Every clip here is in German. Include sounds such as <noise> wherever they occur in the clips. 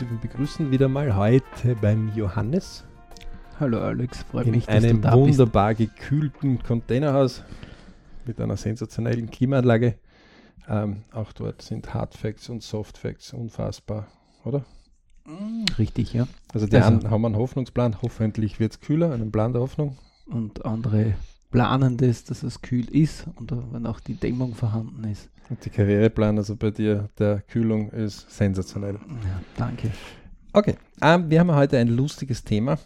würde begrüßen wieder mal heute beim Johannes. Hallo Alex, freut in mich, dass einem du da wunderbar bist. gekühlten Containerhaus mit einer sensationellen Klimaanlage. Ähm, auch dort sind Hard Facts und Soft Facts unfassbar, oder? Mm, richtig, ja. Also die also, haben einen Hoffnungsplan, hoffentlich wird es kühler, einen Plan der Hoffnung. Und andere planen das, dass es kühl ist und wenn auch die Dämmung vorhanden ist. Und die Karriereplan, also bei dir, der Kühlung ist sensationell. Ja, danke. Okay, ähm, wir haben heute ein lustiges Thema,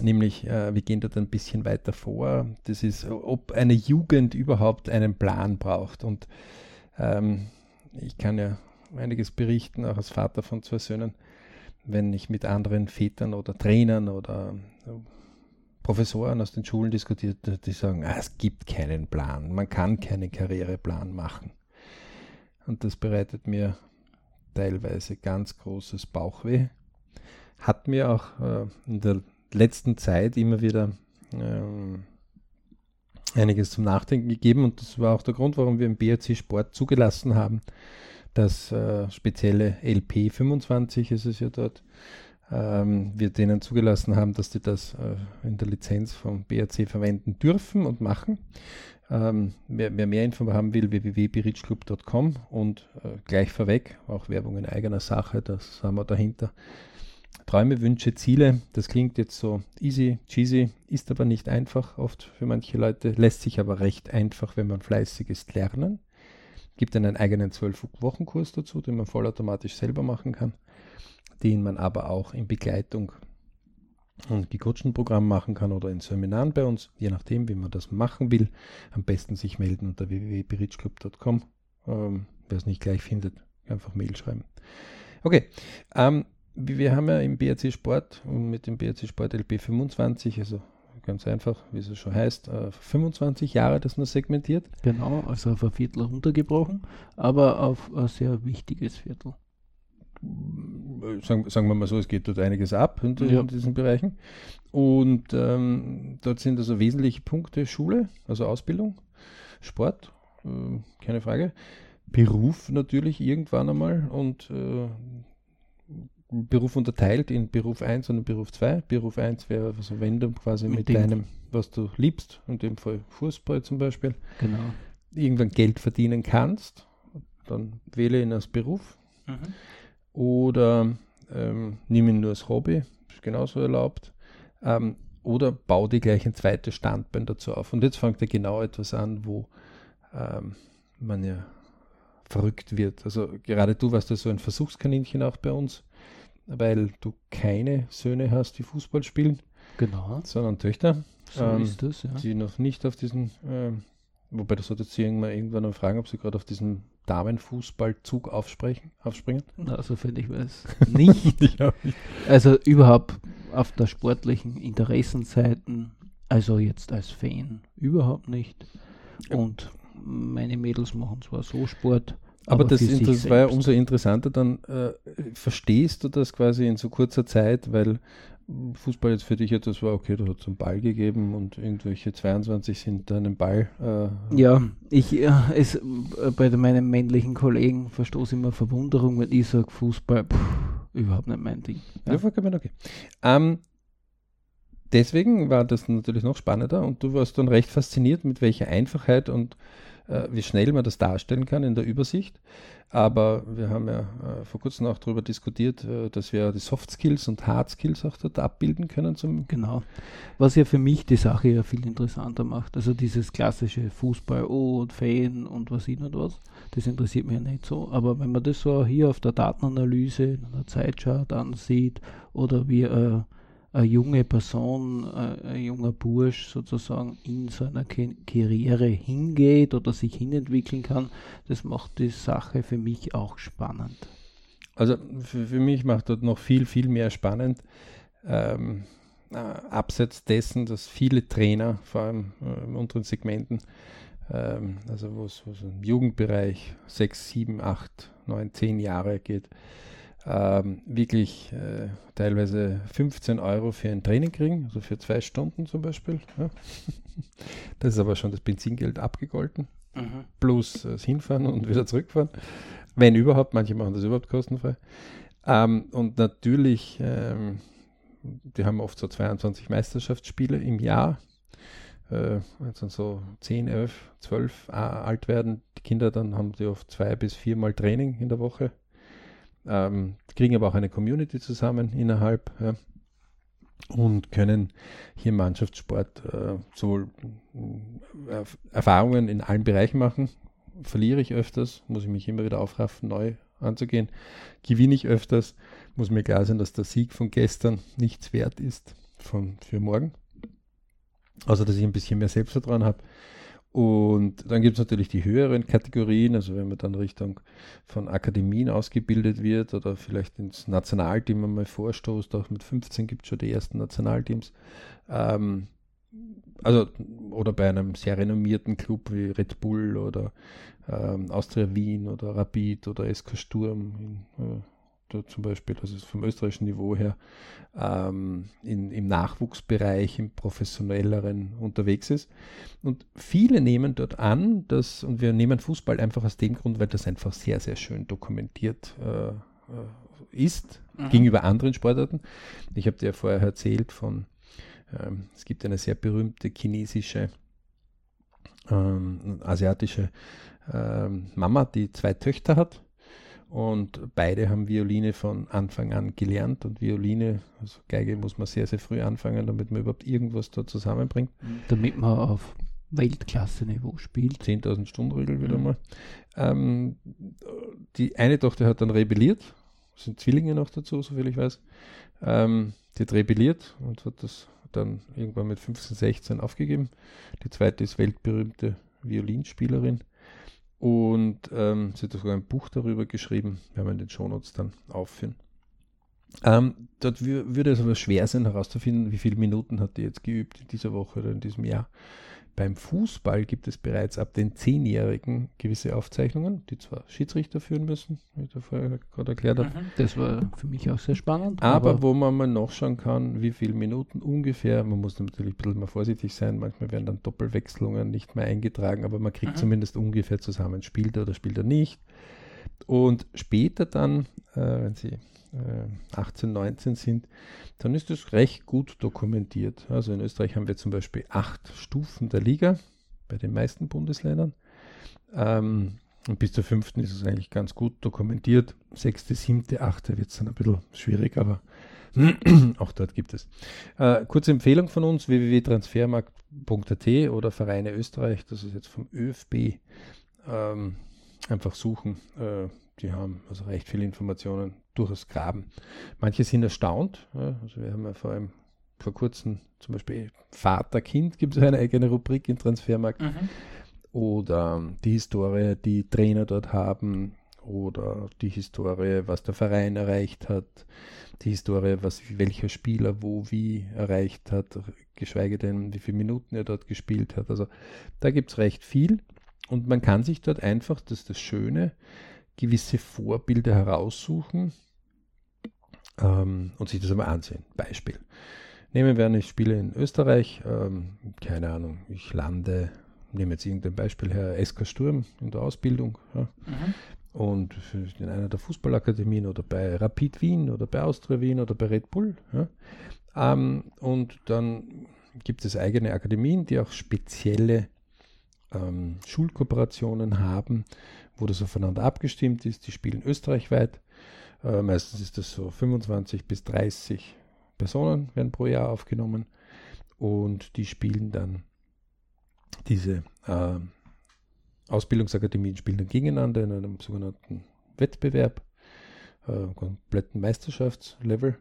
nämlich äh, wir gehen dort ein bisschen weiter vor. Das ist, ob eine Jugend überhaupt einen Plan braucht. Und ähm, ich kann ja einiges berichten, auch als Vater von zwei Söhnen, wenn ich mit anderen Vätern oder Trainern oder Professoren aus den Schulen diskutiert, die sagen, ah, es gibt keinen Plan, man kann keinen Karriereplan machen. Und das bereitet mir teilweise ganz großes Bauchweh. Hat mir auch äh, in der letzten Zeit immer wieder ähm, einiges zum Nachdenken gegeben und das war auch der Grund, warum wir im BRC Sport zugelassen haben, dass äh, spezielle LP 25 ist es ja dort, ähm, wir denen zugelassen haben, dass die das äh, in der Lizenz vom BRC verwenden dürfen und machen. Ähm, wer, wer, mehr Info haben will, www.berichclub.com und äh, gleich vorweg, auch Werbung in eigener Sache, das haben wir dahinter. Träume, Wünsche, Ziele, das klingt jetzt so easy, cheesy, ist aber nicht einfach oft für manche Leute, lässt sich aber recht einfach, wenn man fleißig ist, lernen. Gibt einen eigenen 12-Wochen-Kurs dazu, den man vollautomatisch selber machen kann den man aber auch in Begleitung und gecoachten Programm machen kann oder in Seminaren bei uns, je nachdem, wie man das machen will. Am besten sich melden unter www.berichclub.com. Ähm, Wer es nicht gleich findet, einfach Mail schreiben. Okay, ähm, wir haben ja im BRC Sport und mit dem BRC Sport LP 25, also ganz einfach, wie es schon heißt, äh, 25 Jahre das nur segmentiert. Genau, also auf ein Viertel runtergebrochen, aber auf ein sehr wichtiges Viertel sagen, sagen wir mal so, es geht dort einiges ab in, ja. in diesen Bereichen. Und ähm, dort sind also wesentliche Punkte Schule, also Ausbildung, Sport, äh, keine Frage. Beruf natürlich irgendwann einmal und äh, Beruf unterteilt in Beruf 1 und Beruf 2. Beruf 1 wäre also wenn du quasi mit, mit deinem, was du liebst, in dem Fall Fußball zum Beispiel, genau. irgendwann Geld verdienen kannst, dann wähle ihn als Beruf. Mhm oder ähm, nimm ihn nur als Hobby, ist genauso erlaubt. Ähm, oder bau dir gleich ein zweites Standbein dazu auf. Und jetzt fängt er genau etwas an, wo ähm, man ja verrückt wird. Also gerade du warst ja so ein Versuchskaninchen auch bei uns, weil du keine Söhne hast, die Fußball spielen. Genau. Sondern Töchter. So ähm, ist das, ja. Die noch nicht auf diesen, äh, wobei das sollte sie irgendwann, irgendwann fragen, ob sie gerade auf diesem Damenfußballzug aufsprechen, aufspringen? Also finde ich es <laughs> nicht. ich nicht. Also überhaupt auf der sportlichen Interessenseiten, also jetzt als Fan überhaupt nicht. Und meine Mädels machen zwar so Sport. Aber, aber das, das war ja umso interessanter, dann äh, verstehst du das quasi in so kurzer Zeit, weil Fußball jetzt für dich etwas war, okay, du hast einen Ball gegeben und irgendwelche 22 sind dann einen Ball. Äh, ja, ich äh, es, äh, bei meinen männlichen Kollegen verstoße immer Verwunderung, wenn ich sage, Fußball, pff, überhaupt nicht mein Ding. Ja, ja vollkommen okay. Ähm, deswegen war das natürlich noch spannender und du warst dann recht fasziniert, mit welcher Einfachheit und wie schnell man das darstellen kann in der Übersicht. Aber wir haben ja äh, vor kurzem auch darüber diskutiert, äh, dass wir die Soft Skills und Hard Skills auch dort abbilden können. Genau. Was ja für mich die Sache ja viel interessanter macht. Also dieses klassische Fußball, oh und Fan und was ich nicht was, das interessiert mich ja nicht so. Aber wenn man das so hier auf der Datenanalyse in einer Zeitchart ansieht oder wie äh, eine junge Person, äh, ein junger Bursch sozusagen in seiner Karriere hingeht oder sich hinentwickeln kann, das macht die Sache für mich auch spannend. Also für, für mich macht das noch viel, viel mehr spannend. Ähm, äh, abseits dessen, dass viele Trainer, vor allem äh, in unteren Segmenten, ähm, also wo es im Jugendbereich 6, 7, 8, 9, 10 Jahre geht, ähm, wirklich äh, teilweise 15 Euro für ein Training kriegen, also für zwei Stunden zum Beispiel. Ja. <laughs> Das ist aber schon das Benzingeld abgegolten, mhm. plus das Hinfahren und wieder zurückfahren. Wenn überhaupt, manche machen das überhaupt kostenfrei. Ähm, und natürlich, ähm, die haben oft so 22 Meisterschaftsspiele im Jahr. Äh, wenn sie so 10, 11, 12 äh, alt werden, die Kinder, dann haben sie oft zwei bis viermal Training in der Woche. Ähm, kriegen aber auch eine Community zusammen innerhalb. Ja und können hier im Mannschaftssport äh, sowohl äh, Erfahrungen in allen Bereichen machen. Verliere ich öfters, muss ich mich immer wieder aufraffen, neu anzugehen. Gewinne ich öfters, muss mir klar sein, dass der Sieg von gestern nichts wert ist von, für morgen. Also, dass ich ein bisschen mehr Selbstvertrauen habe. Und dann gibt es natürlich die höheren Kategorien, also wenn man dann Richtung von Akademien ausgebildet wird oder vielleicht ins Nationalteam einmal vorstoßt, auch mit 15 gibt es schon die ersten Nationalteams. Ähm, also, oder bei einem sehr renommierten Club wie Red Bull oder ähm, Austria Wien oder Rapid oder SK Sturm in, äh, zum Beispiel, also vom österreichischen Niveau her, ähm, in, im Nachwuchsbereich, im professionelleren unterwegs ist. Und viele nehmen dort an, dass, und wir nehmen Fußball einfach aus dem Grund, weil das einfach sehr, sehr schön dokumentiert äh, äh ist mhm. gegenüber anderen Sportarten. Ich habe dir vorher erzählt von, ähm, es gibt eine sehr berühmte chinesische, ähm, asiatische ähm, Mama, die zwei Töchter hat und beide haben Violine von Anfang an gelernt und Violine, also Geige muss man sehr, sehr früh anfangen, damit man überhaupt irgendwas da zusammenbringt. Damit man auf Weltklasse-Niveau spielt. 10.000 Stunden Regel wieder mhm. mal. Ähm, die eine Tochter hat dann rebelliert, sind Zwillinge noch dazu, soviel ich weiß. Ähm, die hat rebelliert und hat das dann irgendwann mit 15, 16 aufgegeben. Die zweite ist weltberühmte Violinspielerin und ähm, sie hat sogar ein Buch darüber geschrieben, werden wir in den Shownotes dann aufführen. Ähm, dort würde es aber schwer sein herauszufinden, wie viele Minuten hat die jetzt geübt in dieser Woche oder in diesem Jahr. Beim Fußball gibt es bereits ab den Zehnjährigen gewisse Aufzeichnungen, die zwar Schiedsrichter führen müssen, wie ich da vorher gerade erklärt habe. Mhm. Das war für mich auch sehr spannend. Aber, aber, wo man mal nachschauen kann, wie viele Minuten ungefähr, man muss natürlich ein bisschen mal vorsichtig sein, manchmal werden dann Doppelwechslungen nicht mehr eingetragen, aber man kriegt mhm. zumindest ungefähr zusammen, spielt er oder spielt er nicht. Und später dann, äh, wenn sie 18, äh, 19 sind, dann ist das recht gut dokumentiert. Also in Österreich haben wir zum Beispiel acht Stufen der Liga bei den meisten Bundesländern. Ähm, und bis zur fünften ist es eigentlich ganz gut dokumentiert. Sechste, siebte, achte wird es dann ein bisschen schwierig, aber <clears throat> auch dort gibt es. Äh, kurze Empfehlung von uns: www.transfermarkt.at oder Vereine Österreich, das ist jetzt vom ÖFB. Ähm, einfach suchen. Äh, die haben also recht viele Informationen durchaus graben. Manche sind erstaunt. Ja, also wir haben ja vor allem vor kurzem zum Beispiel Vater-Kind gibt es eine eigene Rubrik im Transfermarkt. Mhm. Oder die Historie, die Trainer dort haben. Oder die Historie, was der Verein erreicht hat. Die Historie, was welcher Spieler wo wie erreicht hat. Geschweige denn, wie viele Minuten er dort gespielt hat. Also da gibt es recht viel. Und man kann sich dort einfach, das ist das Schöne, gewisse Vorbilder heraussuchen ähm, und sich das einmal ansehen. Beispiel. Nehmen wir an, ich spiele in Österreich, ähm, keine Ahnung, ich lande, nehme jetzt irgendein Beispiel her, SK Sturm in der Ausbildung. Ja, mhm. Und in einer der Fußballakademien oder bei Rapid Wien oder bei Austria Wien oder bei Red Bull. Ja. Ähm, und dann gibt es eigene Akademien, die auch spezielle ähm, Schulkooperationen haben, wo das aufeinander abgestimmt ist. Die spielen österreichweit. Äh, meistens ist das so 25 bis 30 Personen werden pro Jahr aufgenommen und die spielen dann diese äh, Ausbildungsakademien spielen dann gegeneinander in einem sogenannten Wettbewerb, äh, kompletten Meisterschaftslevel,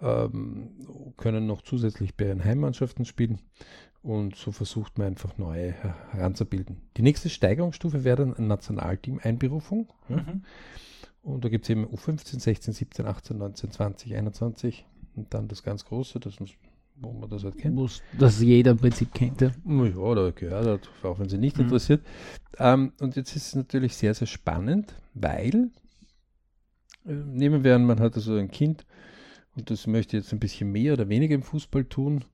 ähm, können noch zusätzlich bei ihren Heimmannschaften spielen und so versucht man einfach neue heranzubilden. Die nächste Steigerungsstufe wäre dann eine Nationalteam-Einberufung. Ja. Mhm. Und da gibt es eben U15, 16, 17, 18, 19, 20, 21 und dann das ganz Große, das muss, wo man das halt kennt. Muss, das jeder im Prinzip kennt. Ja, ja oder gehört hat, auch wenn sie nicht mhm. interessiert. Ähm, und jetzt ist es natürlich sehr, sehr spannend, weil äh, nehmen wir an, man hat also ein Kind und das möchte jetzt ein bisschen mehr oder weniger im Fußball tun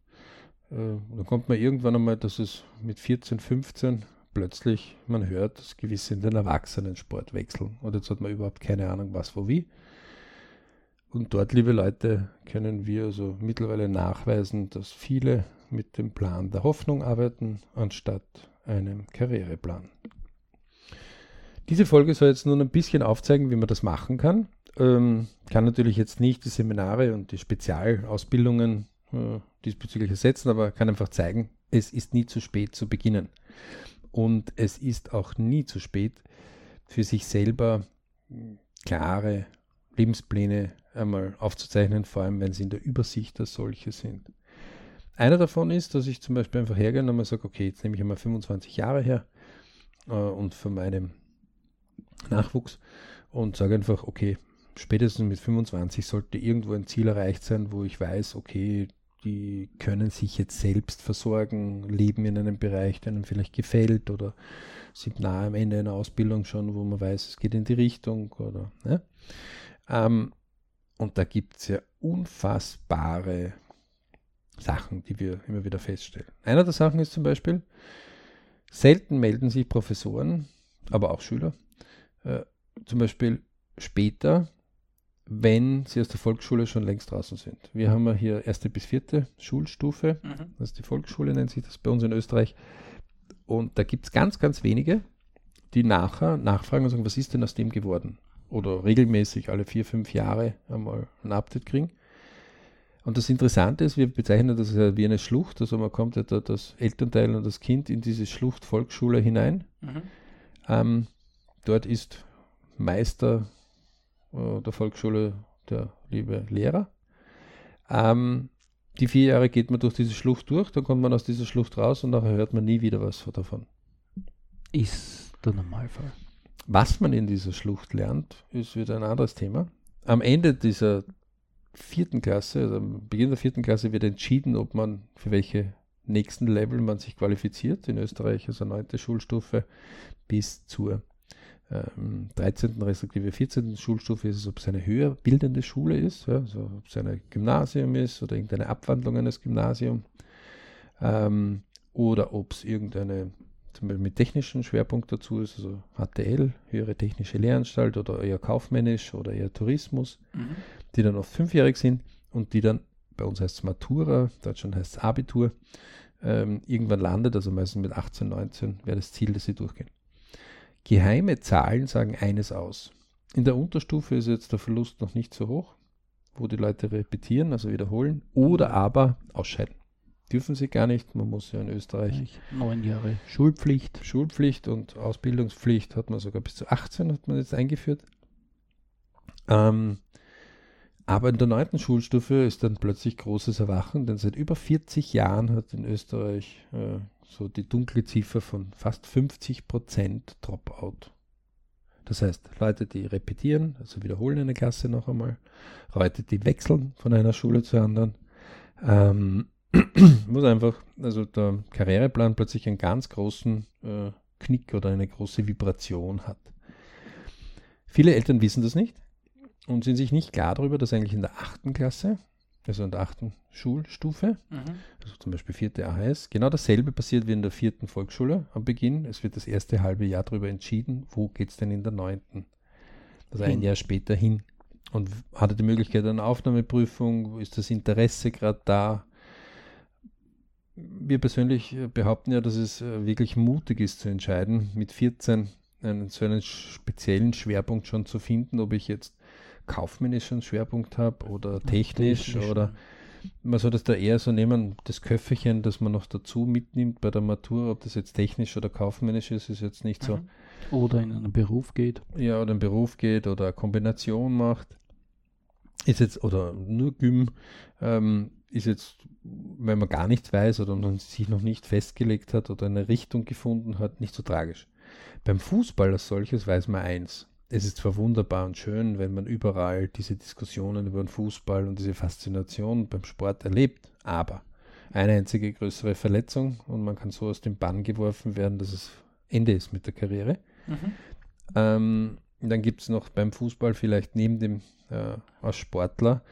äh, dann kommt man irgendwann einmal, dass es mit 14, 15 plötzlich man hört, dass gewisse in den Erwachsenensport wechseln. Und jetzt hat man überhaupt keine Ahnung, was, wo, wie. Und dort, liebe Leute, können wir also mittlerweile nachweisen, dass viele mit dem Plan der Hoffnung arbeiten, anstatt einem Karriereplan. Diese Folge soll jetzt nun ein bisschen aufzeigen, wie man das machen kann. Ähm, kann natürlich jetzt nicht die Seminare und die Spezialausbildungen äh, diesbezüglich ersetzen, aber kann einfach zeigen, es ist nie zu spät zu beginnen. Und es ist auch nie zu spät, für sich selber klare Lebenspläne einmal aufzuzeichnen, vor allem wenn sie in der Übersicht als solche sind. Einer davon ist, dass ich zum Beispiel einfach hergehe und einmal sage, okay, jetzt nehme ich einmal 25 Jahre her äh, und von meinem Nachwuchs und sage einfach, okay, spätestens mit 25 sollte irgendwo ein Ziel erreicht sein, wo ich weiß, okay, die können sich jetzt selbst versorgen, leben in einem Bereich, der ihnen vielleicht gefällt oder sind nahe am Ende einer Ausbildung schon, wo man weiß, es geht in die Richtung oder ne? ähm, und da gibt es ja unfassbare Sachen, die wir immer wieder feststellen. Einer der Sachen ist zum Beispiel, selten melden sich Professoren, aber auch Schüler, äh, zum Beispiel später, wenn sie aus der Volksschule schon längst draußen sind. Wir haben ja hier erste bis vierte Schulstufe, mhm. das ist die Volksschule, nennt sich das bei uns in Österreich. Und da gibt es ganz, ganz wenige, die nachher nachfragen und sagen, was ist denn aus dem geworden? Oder regelmäßig alle vier, fünf Jahre einmal ein Update kriegen. Und das Interessante ist, wir bezeichnen das ja wie eine Schlucht, also man kommt ja da das Elternteil und das Kind in diese Schlucht Volksschule hinein. Mhm. Ähm, dort ist Meister der Volksschule der liebe Lehrer. Ähm, die vier Jahre geht man durch diese Schlucht durch, dann kommt man aus dieser Schlucht raus und nachher hört man nie wieder was davon. Ist der Normalfall. Was man in dieser Schlucht lernt, ist wieder ein anderes Thema. Am Ende dieser vierten Klasse, also am Beginn der vierten Klasse wird entschieden, ob man für welche nächsten Level man sich qualifiziert. In Österreich also neunte Schulstufe bis zur ähm, 13. respektive 14. Schulstufe ist es, ob es eine höher bildende Schule ist, ja, also ob es ein Gymnasium ist oder irgendeine Abwandlung eines Gymnasiums ähm, oder ob es irgendeine zum Beispiel mit technischem Schwerpunkt dazu ist, also HTL, höhere technische Lehranstalt oder eher kaufmännisch oder eher Tourismus, mhm. die dann oft fünfjährig sind und die dann, bei uns heißt es Matura, Deutschland heißt es Abitur, ähm, irgendwann landet, also meistens mit 18, 19 wäre das Ziel, dass sie durchgehen. Geheime Zahlen sagen eines aus. In der Unterstufe ist jetzt der Verlust noch nicht so hoch, wo die Leute repetieren, also wiederholen, oder aber ausscheiden. Dürfen sie gar nicht. Man muss ja in Österreich neun Jahre Schulpflicht. Schulpflicht und Ausbildungspflicht hat man sogar bis zu 18 hat man jetzt eingeführt. Ähm, aber in der neunten Schulstufe ist dann plötzlich großes Erwachen, denn seit über 40 Jahren hat in Österreich äh, so die dunkle Ziffer von fast 50 Prozent Dropout. Das heißt, Leute, die repetieren, also wiederholen eine Klasse noch einmal, Leute, die wechseln von einer Schule zur anderen, ähm, <clears throat> muss einfach, also der Karriereplan plötzlich einen ganz großen äh, Knick oder eine große Vibration hat. Viele Eltern wissen das nicht und sind sich nicht klar darüber, dass eigentlich in der achten Klasse also in der achten Schulstufe, mhm. also zum Beispiel vierte AHS, genau dasselbe passiert wie in der vierten Volksschule am Beginn. Es wird das erste halbe Jahr darüber entschieden, wo geht es denn in der neunten, also ein Jahr später hin. Und hat er die Möglichkeit einer Aufnahmeprüfung, ist das Interesse gerade da? Wir persönlich behaupten ja, dass es äh, wirklich mutig ist zu entscheiden, mit 14 einen, so einen speziellen Schwerpunkt schon zu finden, ob ich jetzt kaufmännischen Schwerpunkt habe oder technisch, oder man soll das da eher so nehmen, das Köfferchen, das man noch dazu mitnimmt bei der Matur, ob das jetzt technisch oder kaufmännisch ist, ist jetzt nicht so. Mhm. Oder in einen Beruf geht. Ja, oder in einen Beruf geht oder eine Kombination macht. Ist jetzt, oder nur Gym, ähm, ist jetzt, wenn man gar nichts weiß oder man sich noch nicht festgelegt hat oder eine Richtung gefunden hat, nicht so tragisch. Beim Fußball als solches weiß man eins es ist zwar wunderbar und schön, wenn man überall diese Diskussionen über den Fußball und diese Faszination beim Sport erlebt, aber eine einzige größere Verletzung und man kann so aus dem Bann geworfen werden, dass es Ende ist mit der Karriere. Mhm. Ähm, dann gibt es noch beim Fußball vielleicht neben dem äh, als Sportler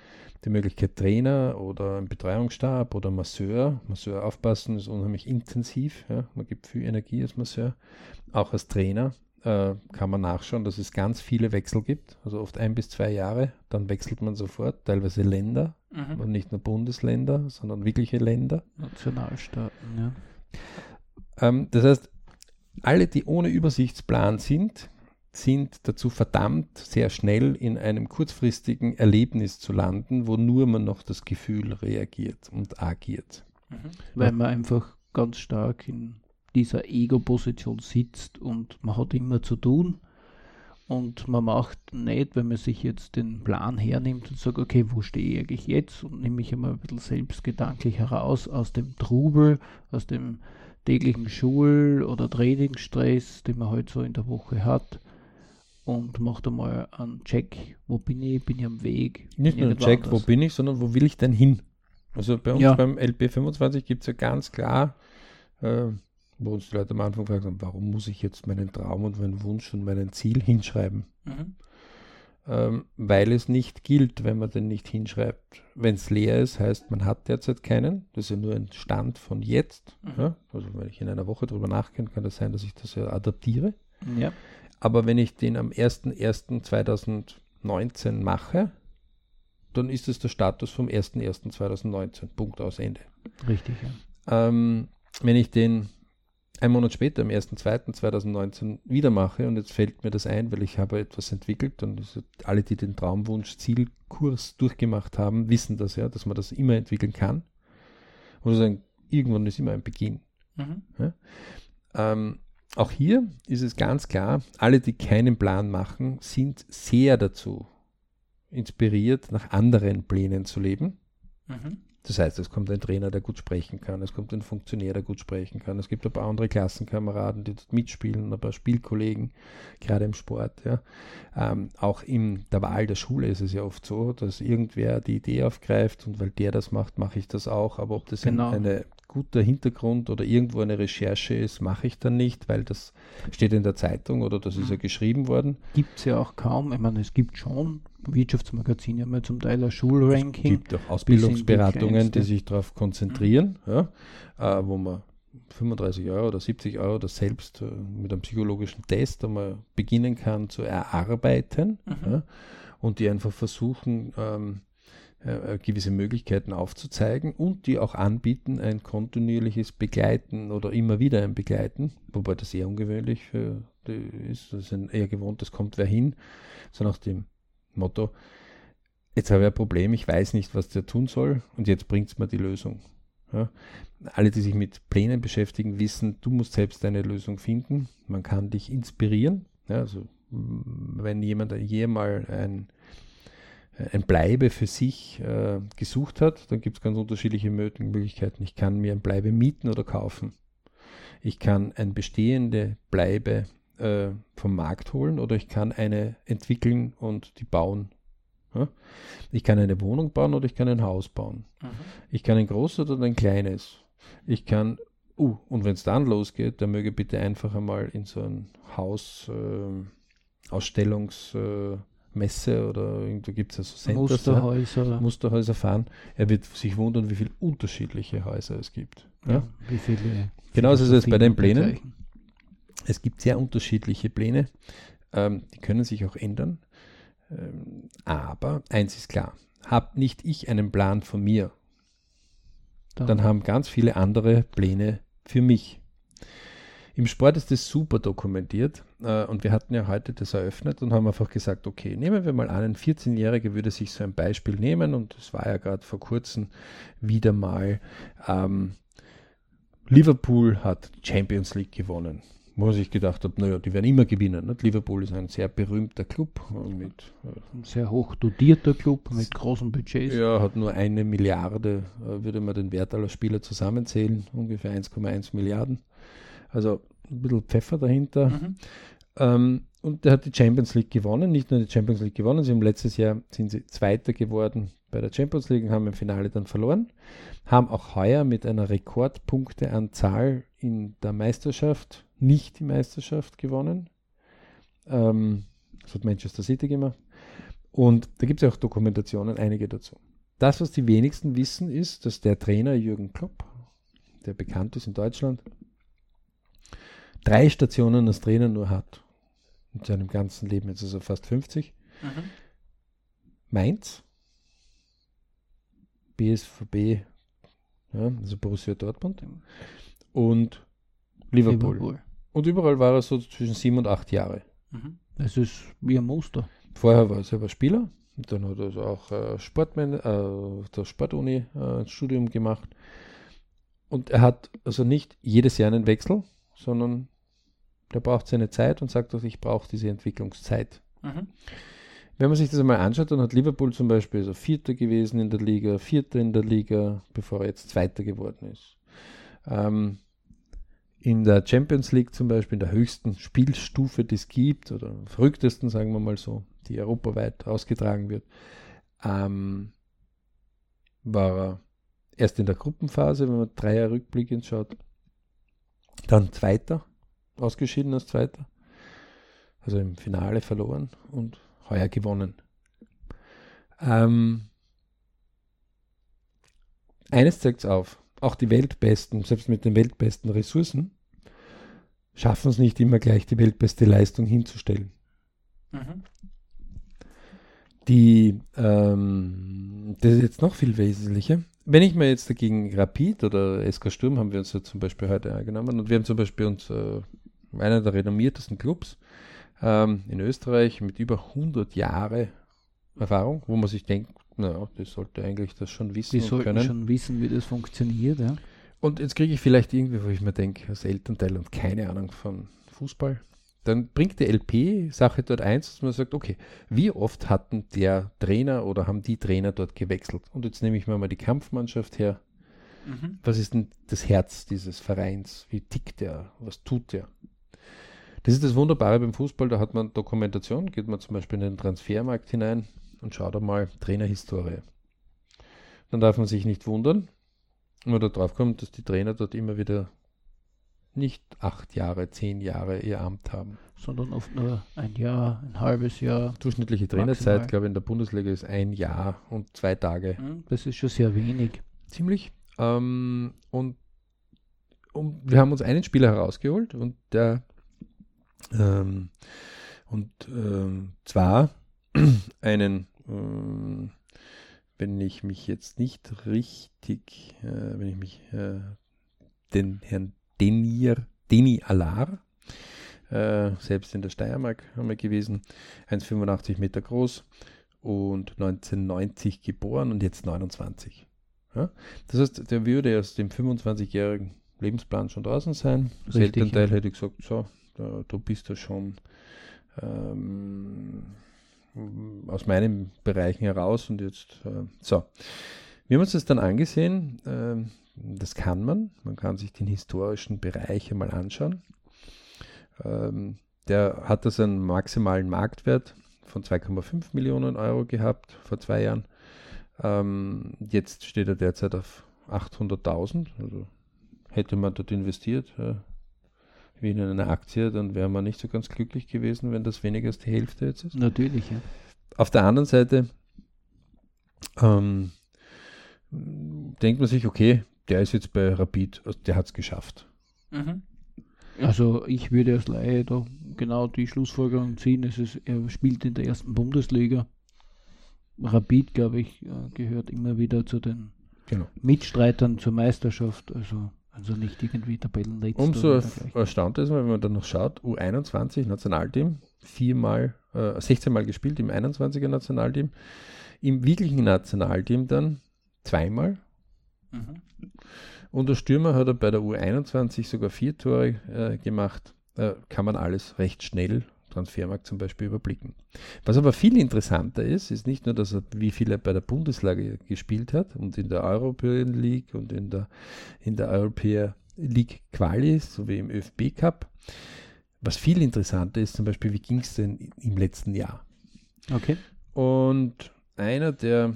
die Möglichkeit Trainer oder ein Betreuungsstab oder Masseur. Masseur aufpassen ist unheimlich intensiv. Ja. Man gibt viel Energie als Masseur. Auch als Trainer äh, kann man nachschauen, dass es ganz viele Wechsel gibt, also oft ein bis zwei Jahre, dann wechselt man sofort, teilweise Länder, mhm. und nicht nur Bundesländer, sondern wirkliche Länder. Nationalstaaten, ja. Ähm, das heißt, alle, die ohne Übersichtsplan sind, sind dazu verdammt, sehr schnell in einem kurzfristigen Erlebnis zu landen, wo nur man noch das Gefühl reagiert und agiert. Mhm. Weil man einfach ganz stark in dieser Ego-Position sitzt und man hat immer zu tun und man macht nicht, wenn man sich jetzt den Plan hernimmt und sagt, okay, wo stehe ich eigentlich jetzt und nehme mich einmal ein bisschen selbstgedanklich heraus aus dem Trubel, aus dem täglichen Schul- oder Trainingsstress, den man heute halt so in der Woche hat und macht einmal einen Check, wo bin ich, bin ich am Weg. Nicht nur einen Check, wo bin ich, sondern wo will ich denn hin? Also bei uns ja. beim LP25 gibt es ja ganz klar, äh, wo uns die Leute am Anfang fragen, warum muss ich jetzt meinen Traum und meinen Wunsch und mein Ziel hinschreiben? Mhm. Ähm, weil es nicht gilt, wenn man den nicht hinschreibt. Wenn es leer ist, heißt, man hat derzeit keinen. Das ist ja nur ein Stand von jetzt. Mhm. Ja? Also wenn ich in einer Woche darüber nachdenke, kann das sein, dass ich das ja adaptiere. Ja. Aber wenn ich den am 01.01.2019 mache, dann ist es der Status vom 01.01.2019. Punkt aus Ende. Richtig, ja. Ähm, wenn ich den einen Monat später, am 1.2.2019, wieder mache und jetzt fällt mir das ein, weil ich habe etwas entwickelt und alle, die den Traumwunsch-Zielkurs durchgemacht haben, wissen das ja, dass man das immer entwickeln kann. Oder sagen, irgendwann ist immer ein Beginn. Mhm. Ja? Ähm, auch hier ist es ganz klar, alle, die keinen Plan machen, sind sehr dazu inspiriert, nach anderen Plänen zu leben. Mhm. Das heißt, es kommt ein Trainer, der gut sprechen kann, es kommt ein Funktionär, der gut sprechen kann, es gibt ein paar andere Klassenkameraden, die dort mitspielen, ein paar Spielkollegen, gerade im Sport. Ja. Ähm, auch in der Wahl der Schule ist es ja oft so, dass irgendwer die Idee aufgreift und weil der das macht, mache ich das auch. Aber ob das genau. ein, eine guter Hintergrund oder irgendwo eine Recherche ist, mache ich dann nicht, weil das steht in der Zeitung oder das ist ja mhm. geschrieben worden. Gibt es ja auch kaum. Ich meine, es gibt schon Wirtschaftsmagazine, haben ja zum Teil ein Schulranking. Es gibt auch Ausbildungsberatungen, die, sich darauf konzentrieren, mhm. ja, äh, wo man 35 Euro oder 70 Euro das selbst äh, mit einem psychologischen Test einmal beginnen kann zu erarbeiten mhm. ja, und die einfach versuchen, ähm, äh, gewisse Möglichkeiten aufzuzeigen und die auch anbieten, ein kontinuierliches Begleiten oder immer wieder ein Begleiten, wobei das eher ungewöhnlich für ist, das ist ein eher gewohnt, das kommt wer hin, so nach dem Motto, jetzt habe ich ein Problem, ich weiß nicht, was der tun soll und jetzt bringt es mir die Lösung. Ja. Alle, die sich mit Plänen beschäftigen, wissen, du musst selbst eine Lösung finden. Man kann dich inspirieren. Ja, also wenn jemand jemals ein ein Bleibe für sich äh, gesucht hat, dann gibt es ganz unterschiedliche Möglichkeiten. Ich kann mir ein Bleibe mieten oder kaufen. Ich kann ein bestehende Bleibe äh, vom Markt holen oder ich kann eine entwickeln und die bauen. Ja? Ich kann eine Wohnung bauen oder ich kann ein Haus bauen. Mhm. Ich kann ein großes oder ein kleines. Ich kann, uh, und wenn es dann losgeht, dann möge bitte einfach einmal in so ein Haus äh, Ausstellungs äh, Messe oder irgendwo gibt es ja so Centers, Musterhäuser. Musterhäuser fahren. Er wird sich wundern, wie viele unterschiedliche Häuser es gibt. Ja? ja wie viele. Genauso ist es bei den Plänen. Es gibt sehr unterschiedliche Pläne. Ähm, die können sich auch ändern. Ähm, aber eins ist klar: Hab nicht ich einen Plan von mir, dann, dann haben ganz viele andere Pläne für mich. Im Sport ist das super dokumentiert äh, und wir hatten ja heute das eröffnet und haben einfach gesagt, okay, nehmen wir mal an, ein 14-Jähriger würde sich so ein Beispiel nehmen und es war ja gerade vor kurzem wieder mal, ähm, Liverpool hat Champions League gewonnen wo ich gedacht habe, naja, die werden immer gewinnen. Nicht? Liverpool ist ein sehr berühmter Club. Mit, äh, ein sehr hoch dotierter Club mit großen Budgets. Ja, hat nur eine Milliarde, äh, würde man den Wert aller Spieler zusammenzählen, ungefähr 1,1 Milliarden. Also ein bisschen Pfeffer dahinter. Mhm. Ähm, und der hat die Champions League gewonnen, nicht nur die Champions League gewonnen, sie haben letztes Jahr sind sie Zweiter geworden bei der Champions League und haben im Finale dann verloren, haben auch heuer mit einer Rekordpunkteanzahl in der Meisterschaft nicht die Meisterschaft gewonnen. Ähm, das hat Manchester City gemacht. Und da gibt es auch Dokumentationen, einige dazu. Das, was die wenigsten wissen, ist, dass der Trainer Jürgen Klopp, der bekannt ist in Deutschland, drei Stationen als Trainer nur hat. in seinem ganzen Leben, jetzt ist er fast 50. Mhm. Mainz, BSVB, ja, also Borussia Dortmund und Liverpool. Liverpool. Und überall war er so zwischen sieben und acht Jahre. Mhm. Das ist wie ein Muster. Vorher war er selber Spieler, und dann hat er also auch äh, Sportman, äh, der Sportuni äh, ein Studium gemacht. Und er hat also nicht jedes Jahr einen Wechsel, sondern der braucht seine Zeit und sagt auch, ich brauche diese Entwicklungszeit. Mhm. Wenn man sich das einmal anschaut, dann hat Liverpool zum Beispiel also Vierter gewesen in der Liga, Vierter in der Liga, bevor er jetzt Zweiter geworden ist. Ähm, in der Champions League zum Beispiel, in der höchsten Spielstufe, die es gibt, oder verrücktesten, sagen wir mal so, die europaweit ausgetragen wird, ähm, war er erst in der Gruppenphase, wenn man drei Jahre rückblickend schaut, dann Zweiter, ausgeschieden als Zweiter, also im Finale verloren und heuer gewonnen. Ähm, eines zeigt es auf, auch die Weltbesten, selbst mit den weltbesten Ressourcen, schaffen es nicht immer gleich die weltbeste Leistung hinzustellen. Mhm. Die, ähm, das ist jetzt noch viel wesentlicher. Wenn ich mir jetzt dagegen Rapid oder SK Sturm haben wir uns ja zum Beispiel heute angenommen und wir haben zum Beispiel uns äh, einer der renommiertesten Clubs ähm, in Österreich mit über 100 Jahre Erfahrung, wo man sich denkt, naja, das sollte eigentlich das schon wissen. Die sollten können. schon wissen, wie das funktioniert, ja. Und jetzt kriege ich vielleicht irgendwie, wo ich mir denke, als Elternteil und keine Ahnung von Fußball, dann bringt die LP-Sache dort eins, dass man sagt, okay, wie oft hatten der Trainer oder haben die Trainer dort gewechselt? Und jetzt nehme ich mir mal die Kampfmannschaft her. Mhm. Was ist denn das Herz dieses Vereins? Wie tickt der? Was tut der? Das ist das Wunderbare beim Fußball, da hat man Dokumentation, geht man zum Beispiel in den Transfermarkt hinein und schaut einmal Trainerhistorie. Dann darf man sich nicht wundern, wenn man da drauf kommt, dass die Trainer dort immer wieder nicht acht Jahre, zehn Jahre ihr Amt haben. Sondern oft nur ein Jahr, ein halbes Jahr. Durchschnittliche Trainerzeit, glaube ich, in der Bundesliga ist ein Jahr und zwei Tage. Hm, das ist schon sehr wenig. Ziemlich. Ähm, und, und wir haben uns einen Spieler herausgeholt und der ähm, und ähm, zwar <clears throat> einen, ähm, wenn ich mich jetzt nicht richtig, äh, wenn ich mich äh, den Herrn Denir, Deni Alar, äh, selbst in der Steiermark haben wir gewesen, 1,85 Meter groß und 1990 geboren und jetzt 29. Ja? Das heißt, der würde aus dem 25-jährigen Lebensplan schon draußen sein. Das Elternteil ja. hätte gesagt, so, da, du bist ja schon ähm, aus meinen Bereichen heraus und jetzt äh, so. Wir haben uns das dann angesehen. Äh, das kann man. Man kann sich den historischen Bereich einmal anschauen. Ähm, der hat das einen maximalen Marktwert von 2,5 Millionen Euro gehabt vor zwei Jahren. Ähm, jetzt steht er derzeit auf 800.000. Also hätte man dort investiert, äh, wie in einer Aktie, dann wäre man nicht so ganz glücklich gewesen, wenn das weniger als die Hälfte jetzt ist. Natürlich, ja. Auf der anderen Seite ähm, denkt man sich, okay, der ist jetzt bei Rapid, also der hat es geschafft. Mhm. Also ich würde als Laie da genau die Schlussfolgerung ziehen, es ist, er spielt in der ersten Bundesliga. Rapid, glaube ich, äh, gehört immer wieder zu den genau. Mitstreitern zur Meisterschaft. Also also nicht irgendwie Tabellenletzter. Umso erstaunt ist man, wenn man dann noch schaut, U21 Nationalteam, viermal, äh, 16 Mal gespielt im 21er Nationalteam, im wirklichen Nationalteam dann zweimal. Mhm. Und der Stürmer hat er bei der U21 sogar vier Tore äh, gemacht. Äh, kann man alles recht schnell Transfermarkt zum Beispiel überblicken. Was aber viel interessanter ist, ist nicht nur, dass er, wie viel er bei der Bundesliga gespielt hat und in der European League und in der, in der European League Quali sowie im ÖFB Cup. Was viel interessanter ist, zum Beispiel, wie ging es denn im letzten Jahr? Okay. Und einer der,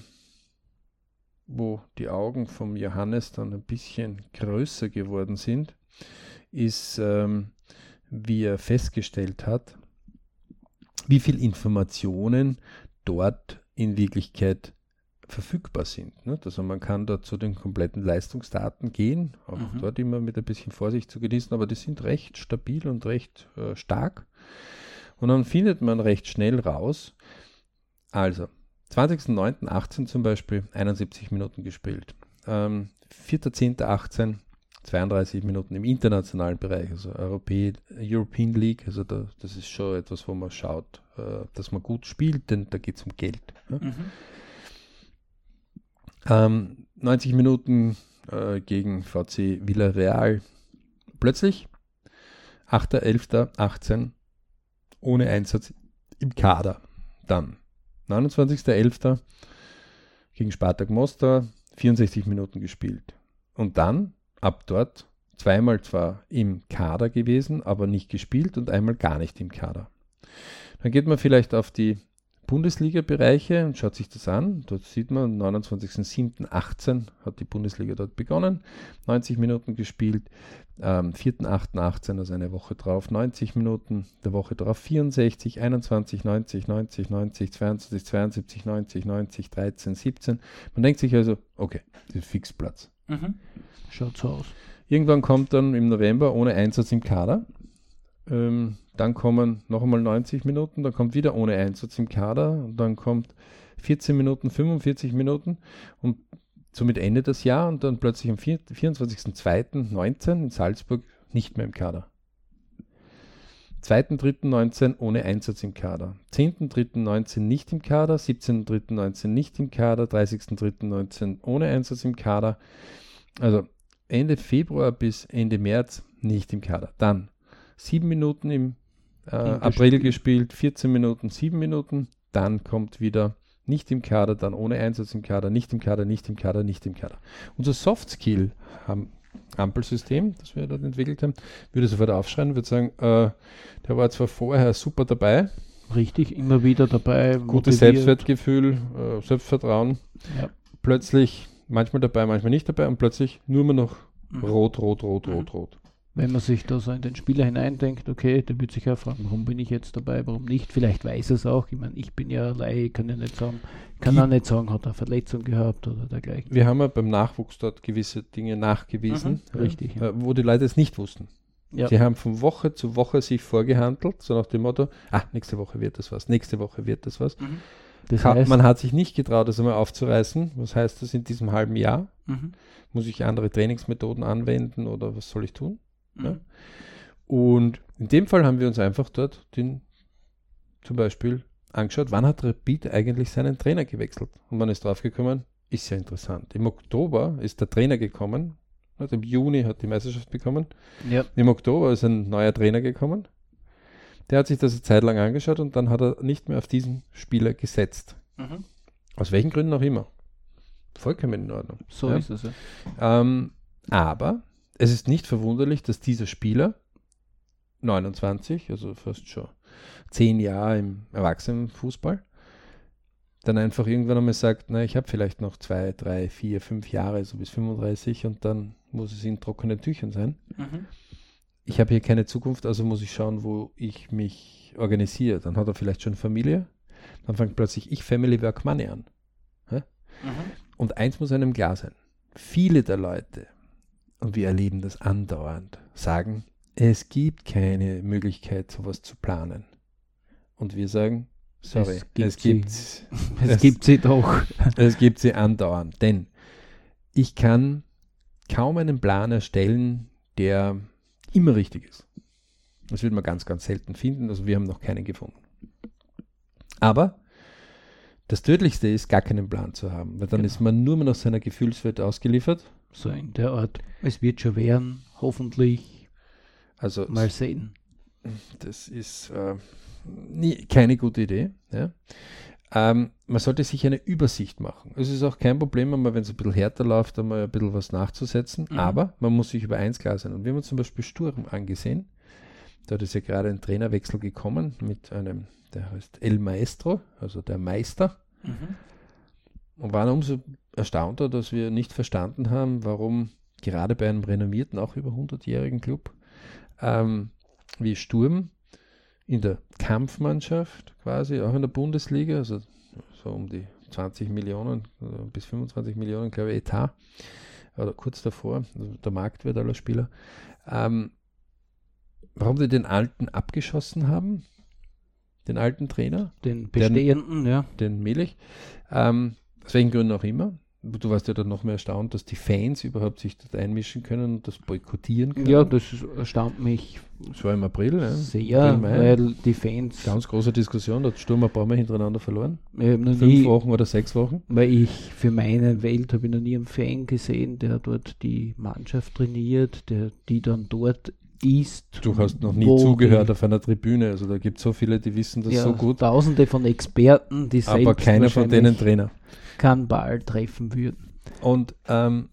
wo die Augen vom Johannes dann ein bisschen größer geworden sind, ist, ähm, wie er festgestellt hat, wie viel Informationen dort in Wirklichkeit verfügbar sind. Ne? Also man kann dort zu den kompletten Leistungsdaten gehen, auch mhm. dort immer mit ein bisschen Vorsicht zu genießen, aber die sind recht stabil und recht äh, stark. Und dann findet man recht schnell raus, also 20.09.18 zum Beispiel 71 Minuten gespielt. Ähm, 4.10.18 32 Minuten im internationalen Bereich, also Europä European League, also da, das ist schon etwas, wo man schaut, äh, dass man gut spielt, denn da geht es um Geld. Ja? Mhm. Ähm, 90 Minuten äh, gegen VC Villarreal. Plötzlich 8.11.18 ohne Einsatz im Kader. Dann 29.11. gegen Spartak Mostar 64 Minuten gespielt. Und dann ab dort zweimal zwar im Kader gewesen, aber nicht gespielt und einmal gar nicht im Kader. Dann geht man vielleicht auf die Bundesliga-Bereiche und schaut sich das an. Dort sieht man, 29.07.18 hat die Bundesliga dort begonnen, 90 Minuten gespielt, ähm, 4.08.18, also eine Woche drauf, 90 Minuten, der Woche drauf 64, 21, 90, 90, 90, 22, 72, 90, 90, 13, 17. Man denkt sich also, okay, das ist Fixplatz. Mhm. Schaut so aus. Irgendwann kommt dann im November ohne Einsatz im Kader. Ähm, dann kommen noch einmal 90 Minuten, dann kommt wieder ohne Einsatz im Kader dann kommt 14 Minuten, 45 Minuten und somit endet das Jahr und dann plötzlich am 24.02.19 in Salzburg nicht mehr im Kader. 2.3.19 ohne Einsatz im Kader. 10.3.19 nicht im Kader. 17.3.19 nicht im Kader. 30.3.19 ohne Einsatz im Kader. Also Ende Februar bis Ende März nicht im Kader. Dann 7 Minuten im äh, April gespielt, 14 Minuten, 7 Minuten. Dann kommt wieder nicht im Kader, dann ohne Einsatz im Kader, nicht im Kader, nicht im Kader, nicht im Kader. Unser Soft Skill haben Ampelsystem, das wir dort entwickelt haben, würde sofort aufschreien, würde sagen, äh, der war zwar vorher super dabei. Richtig, immer wieder dabei. Gutes Selbstwertgefühl, äh, Selbstvertrauen. Ja. Plötzlich manchmal dabei, manchmal nicht dabei und plötzlich nur mehr noch mhm. rot, rot, rot, rot, rot wenn man sich da so in den Spieler hineindenkt, okay, der wird sich ja fragen, warum bin ich jetzt dabei, warum nicht? Vielleicht weiß er es auch. Ich meine, ich bin ja Laie, kann ja nicht sagen, kann auch nicht sagen, hat er Verletzung gehabt oder dergleichen. Wir haben ja beim Nachwuchs dort gewisse Dinge nachgewiesen, mhm, richtig, ja. wo die Leute es nicht wussten. Ja. Sie haben von Woche zu Woche sich vorgehandelt, so nach dem Motto, ah, nächste Woche wird das was, nächste Woche wird das was. Mhm. Das heißt, man hat sich nicht getraut, das einmal aufzureißen. Was heißt das in diesem halben Jahr? Mhm. Muss ich andere Trainingsmethoden anwenden oder was soll ich tun? Mhm. Und in dem Fall haben wir uns einfach dort den, zum Beispiel angeschaut, wann hat Rapid eigentlich seinen Trainer gewechselt? Und man ist draufgekommen, ist ja interessant. Im Oktober ist der Trainer gekommen, also im Juni hat die Meisterschaft bekommen. Ja. Im Oktober ist ein neuer Trainer gekommen. Der hat sich das eine Zeit lang angeschaut und dann hat er nicht mehr auf diesen Spieler gesetzt. Mhm. Aus welchen Gründen auch immer. Vollkommen in Ordnung. So ja. ist es ja. Ähm, aber es ist nicht verwunderlich, dass dieser Spieler 29, also fast schon zehn Jahre im Erwachsenenfußball, dann einfach irgendwann einmal sagt, na, ich habe vielleicht noch zwei, drei, vier, fünf Jahre, so bis 35 und dann muss es in trockenen Tüchern sein. Mhm. Ich habe hier keine Zukunft, also muss ich schauen, wo ich mich organisiere. Dann hat er vielleicht schon Familie, dann fängt plötzlich ich Family Work Money an. Mhm. Und eins muss einem klar sein. Viele der Leute, und wir erleben das andauernd, sagen, es gibt keine Möglichkeit, sowas zu planen. Und wir sagen, sorry, es gibt, es gibt, sie. es, <laughs> es gibt sie doch. <laughs> Es gibt sie andauernd, denn ich kann kaum einen Plan erstellen, der immer richtig ist. Das wird man ganz, ganz selten finden. Also wir haben noch keinen gefunden. Aber das Tödlichste ist, gar keinen Plan zu haben, weil dann genau. ist man nur mehr nach seiner Gefühlswelt ausgeliefert so in der Art. Es wird schon werden, hoffentlich. Also mal sehen. Das ist äh, nie, keine gute Idee. Ja. Ähm, man sollte sich eine Übersicht machen. Es ist auch kein Problem, wenn es ein bisschen härter läuft, einmal ein bisschen was nachzusetzen, mhm. aber man muss sich über eins klar sein. Und wir haben uns zum Beispiel Sturm angesehen. Da ist ja gerade ein Trainerwechsel gekommen mit einem, der heißt El Maestro, also der Meister. Mhm. Und waren umso erstaunter, dass wir nicht verstanden haben, warum gerade bei einem renommierten, auch über 100-jährigen Club ähm, wie Sturm in der Kampfmannschaft quasi, auch in der Bundesliga, also so um die 20 Millionen bis 25 Millionen, glaube ich, Etat, oder kurz davor, also der Marktwert aller Spieler, ähm, warum die den Alten abgeschossen haben, den alten Trainer, Den bestehenden, ja. den Melich. Ähm, aus welchen Gründen auch immer. Du warst ja dann noch mehr erstaunt, dass die Fans überhaupt sich dort einmischen können und das boykottieren können. Ja, das erstaunt mich Das war im April, ja. sehr, April, weil die Fans, Ganz große Diskussion, da hat Sturm ein paar Mal hintereinander verloren. Fünf nie, Wochen oder sechs Wochen. weil ich für meine Welt habe ich noch nie einen Fan gesehen, der dort die Mannschaft trainiert, der die dann dort ist. Du hast noch nie zugehört auf einer Tribüne. Also da gibt es so viele, die wissen das ja, so gut, Tausende von Experten, die aber selbst keiner von denen Trainer. Keinen Ball treffen würden. Und ähm,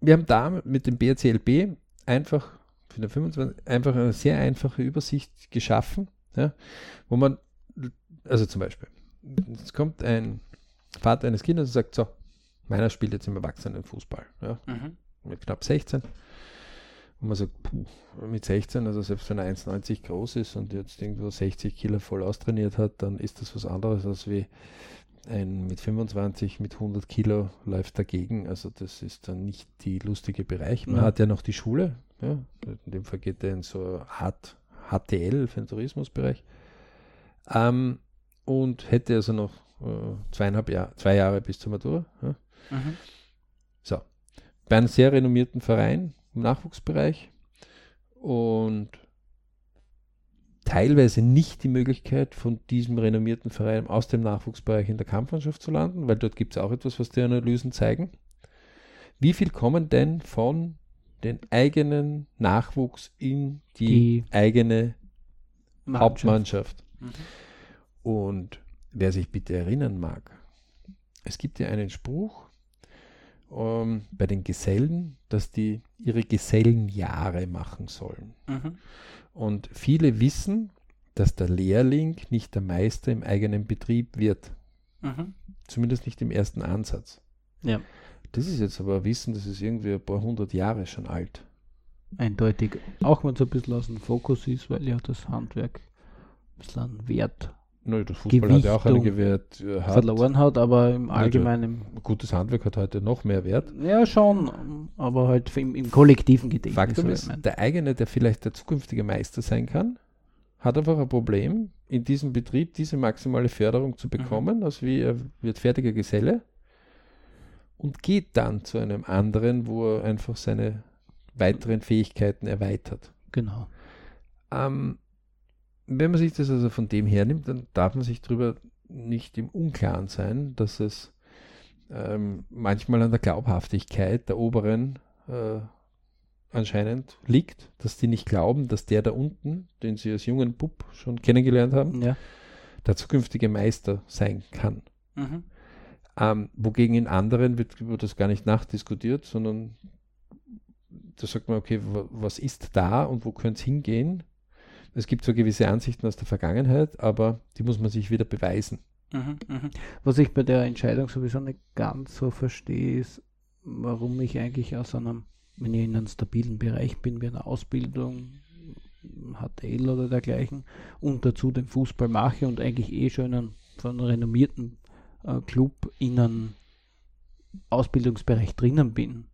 wir haben da mit dem BRCLB einfach für den 25 einfach eine sehr einfache Übersicht geschaffen, ja, wo man, also zum Beispiel, es kommt ein Vater eines Kindes und sagt, so, meiner spielt jetzt im Erwachsenenfußball, ja, mit knapp 16. Und man sagt, puh, mit 16, also selbst wenn er 1,90 groß ist und jetzt irgendwo 60 Kilo voll austrainiert hat, dann ist das was anderes als wie ein mit 25, mit 100 Kilo läuft dagegen. Also das ist dann nicht die lustige Bereich. Man Ja. hat ja noch die Schule. Ja. In dem Fall geht er in so eine Art HTL für den Tourismusbereich. Ähm, und hätte also noch äh, zweieinhalb Jahre, zwei Jahre bis zur Matura. Ja. So. Bei einem sehr renommierten Verein im Nachwuchsbereich und teilweise nicht die Möglichkeit, von diesem renommierten Verein aus dem Nachwuchsbereich in der Kampfmannschaft zu landen, weil dort gibt es auch etwas, was die Analysen zeigen. Wie viel kommen denn von den eigenen Nachwuchs in die, Die eigene Mannschaft. Hauptmannschaft? Mhm. Und wer sich bitte erinnern mag, es gibt ja einen Spruch ähm, bei den Gesellen, dass die ihre Gesellenjahre machen sollen. Mhm. Und viele wissen, dass der Lehrling nicht der Meister im eigenen Betrieb wird. Mhm. Zumindest nicht im ersten Ansatz. Ja. Das ist jetzt aber ein Wissen, das ist irgendwie ein paar hundert Jahre schon alt. Eindeutig. Auch wenn es ein bisschen aus dem Fokus ist, weil ja das Handwerk ein bisschen an Wert Nö, das Fußball hat ja auch Gewichtung einige Wert. äh, Hat. verloren hat, aber im Allgemeinen, Gutes Handwerk hat heute noch mehr Wert. ja schon, aber halt im, im kollektiven Gedächtnis. Faktum soll ist, meinen. der eigene, der vielleicht der zukünftige Meister sein kann, hat einfach ein Problem, in diesem Betrieb diese maximale Förderung Mhm. zu bekommen, also wie er wird fertiger Geselle und geht dann zu einem anderen, wo er einfach seine weiteren Fähigkeiten erweitert. Genau. Ähm, wenn man sich das also von dem hernimmt, dann darf man sich darüber nicht im Unklaren sein, dass es ähm, manchmal an der Glaubhaftigkeit der Oberen äh, anscheinend liegt, dass die nicht glauben, dass der da unten, den sie als jungen Bub schon kennengelernt haben, Ja. der zukünftige Meister sein kann. Mhm. Ähm, wogegen in anderen wird über das gar nicht nachdiskutiert, sondern da sagt man, okay, wa- was ist da und wo könnte es hingehen? Es gibt so gewisse Ansichten aus der Vergangenheit, aber die muss man sich wieder beweisen. Mhm, mhm. Was ich bei der Entscheidung sowieso nicht ganz so verstehe, ist, warum ich eigentlich aus einem, wenn ich in einem stabilen Bereich bin, wie einer Ausbildung, HTL oder dergleichen, und dazu den Fußball mache und eigentlich eh schon in einem, von einem renommierten äh, Club in einem Ausbildungsbereich drinnen bin,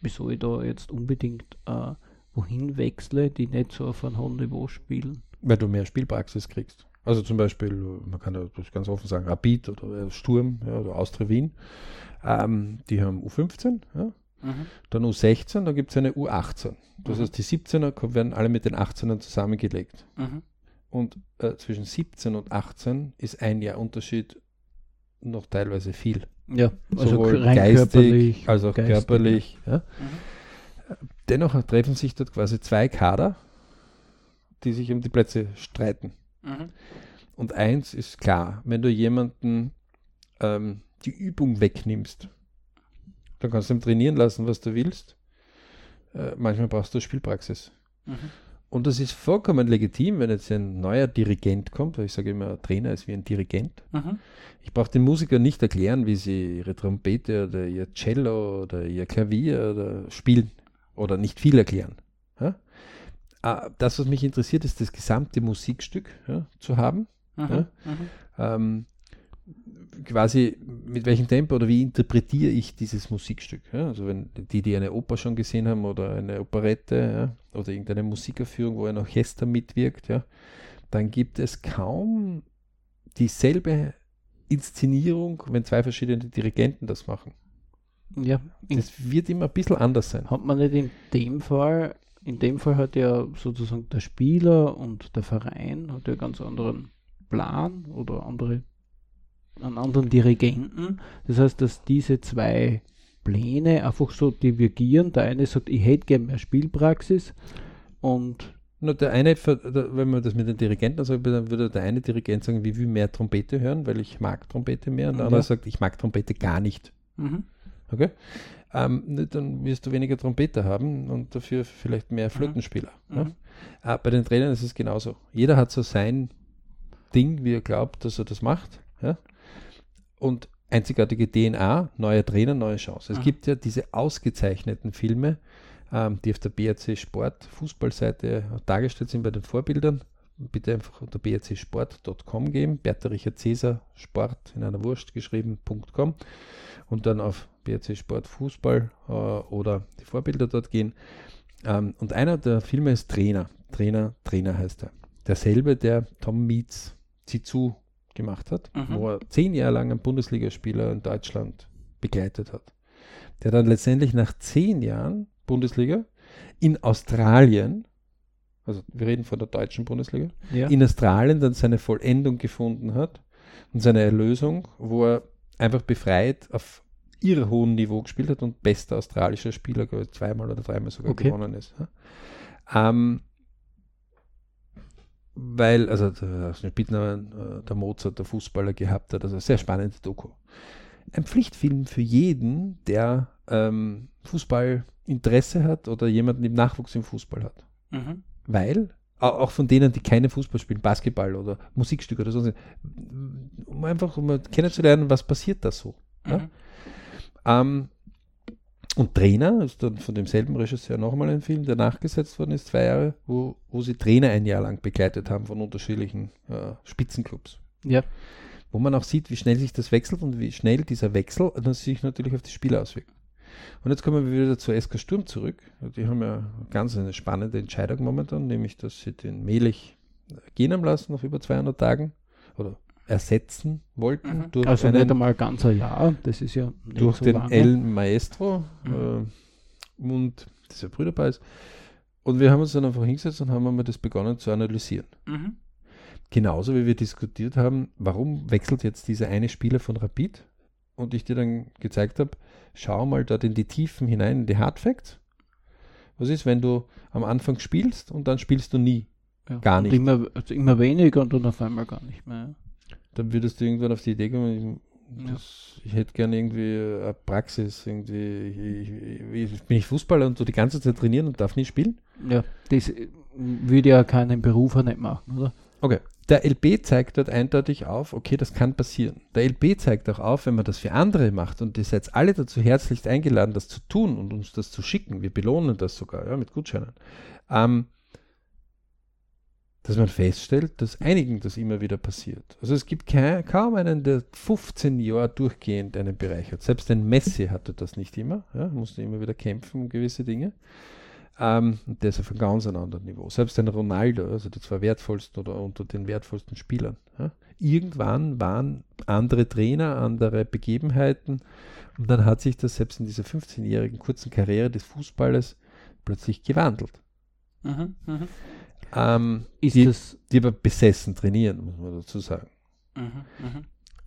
wieso ich da jetzt unbedingt äh, wohin wechsle, die nicht so auf einem hohen Niveau spielen. Weil du mehr Spielpraxis kriegst. Also zum Beispiel, man kann ja das ganz offen sagen, Rapid oder äh, Sturm ja, oder Austria Wien, ähm, die haben U15, ja, dann U16, dann gibt es eine U18. Das Mhm. heißt, die 17er ko- werden alle mit den 18ern zusammengelegt. Mhm. Und äh, zwischen 17 und 18 ist ein Jahr Unterschied noch teilweise viel. Ja, also Sowohl rein geistig körperlich als auch geistig, körperlich. Ja. Dennoch treffen sich dort quasi zwei Kader, die sich um die Plätze streiten. Mhm. Und eins ist klar, wenn du jemanden ähm, die Übung wegnimmst, dann kannst du ihm trainieren lassen, was du willst. Äh, manchmal brauchst du Spielpraxis. Mhm. Und das ist vollkommen legitim, wenn jetzt ein neuer Dirigent kommt, weil ich sage immer, ein Trainer ist wie ein Dirigent. Mhm. Ich brauche den Musikern nicht erklären, wie sie ihre Trompete oder ihr Cello oder ihr Klavier oder spielen oder nicht viel erklären. Ja? Ah, Das, was mich interessiert, ist das gesamte Musikstück ja, zu haben. Ja? Mhm. Ähm, quasi mit welchem Tempo oder wie interpretiere ich dieses Musikstück. Ja? Also wenn die, die eine Oper schon gesehen haben oder eine Operette ja? oder irgendeine Musikaufführung, wo ein Orchester mitwirkt, ja? dann gibt es kaum dieselbe Inszenierung, wenn zwei verschiedene Dirigenten das machen. Ja, Das wird immer ein bisschen anders sein. hat man nicht in dem Fall, in dem Fall hat ja sozusagen der Spieler und der Verein hat ja ganz anderen Plan oder andere, einen anderen Dirigenten. Das heißt, dass diese zwei Pläne einfach so divergieren. Der eine sagt, ich hätte gerne mehr Spielpraxis und Nur der eine, wenn man das mit den Dirigenten sagt, dann würde der eine Dirigent sagen, wie will mehr Trompete hören, weil ich mag Trompete mehr. Und der Ja. andere sagt, ich mag Trompete gar nicht. mhm. Okay? Ähm, ne, dann wirst du weniger Trompete haben und dafür vielleicht mehr Flötenspieler. Ja? Mhm. Äh, bei den Trainern ist es genauso. Jeder hat so sein Ding, wie er glaubt, dass er das macht. Ja? Und einzigartige DNA, neuer Trainer, neue Chance. Es Mhm. gibt ja diese ausgezeichneten Filme, ähm, die auf der BRC Sport Fußballseite dargestellt sind bei den Vorbildern. Bitte einfach unter brcsport.com gehen, Bertha Richard Cäsar Sport in einer Wurst geschrieben.com und dann auf BRC Sport Fußball äh, oder die Vorbilder dort gehen. Ähm, und einer der Filme ist Trainer. Trainer, Trainer heißt er. Derselbe, der Tom Meets Zizou gemacht hat, Mhm. wo er zehn Jahre lang einen Bundesligaspieler in Deutschland begleitet hat. Der dann letztendlich nach zehn Jahren Bundesliga in Australien, also wir reden von der deutschen Bundesliga, ja. in Australien dann seine Vollendung gefunden hat und seine Erlösung, wo er einfach befreit auf irre hohem Niveau gespielt hat und bester australischer Spieler, glaube ich, zweimal oder dreimal sogar Okay. gewonnen ist. Ja. Ähm, weil, also der Spitznamen äh, der Mozart, der Fußballer gehabt hat, also sehr spannende Doku. Ein Pflichtfilm für jeden, der ähm, Fußballinteresse hat oder jemanden im Nachwuchs im Fußball hat Mhm. weil au- auch von denen, die keine Fußball spielen, Basketball oder Musikstück oder so, um einfach um kennenzulernen, was passiert da so. Ja? Ähm, und Trainer ist dann von demselben Regisseur nochmal ein Film, der nachgesetzt worden ist, zwei Jahre, wo, wo sie Trainer ein Jahr lang begleitet haben von unterschiedlichen äh, Spitzenclubs. Ja. Wo man auch sieht, wie schnell sich das wechselt und wie schnell dieser Wechsel dann sich natürlich auf die Spieler auswirkt. Und jetzt kommen wir wieder zur SK Sturm zurück. Die haben ja ganz eine spannende Entscheidung momentan, nämlich, dass sie den Melich gehen haben lassen nach über 200 Tagen oder ersetzen wollten durch Also einen nicht einmal ganz ein Jahr, das ist ja nicht durch so den lange. El Maestro Mhm. äh, und dieser Brüderpreis. Und wir haben uns dann einfach hingesetzt und haben einmal das begonnen zu analysieren. Mhm. Genauso wie wir diskutiert haben, warum wechselt jetzt dieser eine Spieler von Rapid? Und ich dir dann gezeigt habe, schau mal dort in die Tiefen hinein, in die Hard Facts. Was ist, wenn du am Anfang spielst und dann spielst du nie? Ja. Gar nicht. Immer, also immer weniger und dann auf einmal gar nicht mehr. Dann würdest du irgendwann auf die Idee kommen, ich, Ja. ich hätte gerne irgendwie eine Praxis, irgendwie, ich, ich, bin ich Fußballer und du die ganze Zeit trainieren und darf nie spielen? Ja, das würde ja keinen Berufer nicht machen, oder? Okay. Der LB zeigt dort eindeutig auf, okay, das kann passieren. Der LB zeigt auch auf, wenn man das für andere macht und ihr seid alle dazu herzlichst eingeladen, das zu tun und uns das zu schicken. Wir belohnen das sogar ja, mit Gutscheinen. Ähm, dass man feststellt, dass einigen das immer wieder passiert. Also es gibt kein, kaum einen, der 15 Jahre durchgehend einen Bereich hat. Selbst ein Messi hatte das nicht immer, ja, musste immer wieder kämpfen um gewisse Dinge. Ähm, der ist auf einem ganz anderen Niveau. Selbst ein Ronaldo, also die zwei wertvollsten oder unter den wertvollsten Spielern. Ja. Irgendwann waren andere Trainer, andere Begebenheiten und dann hat sich das selbst in dieser 15-jährigen kurzen Karriere des Fußballers plötzlich gewandelt. Mhm, mhm. Ähm, Ist die, das. die aber besessen trainieren, muss man dazu sagen. Mhm, mhm.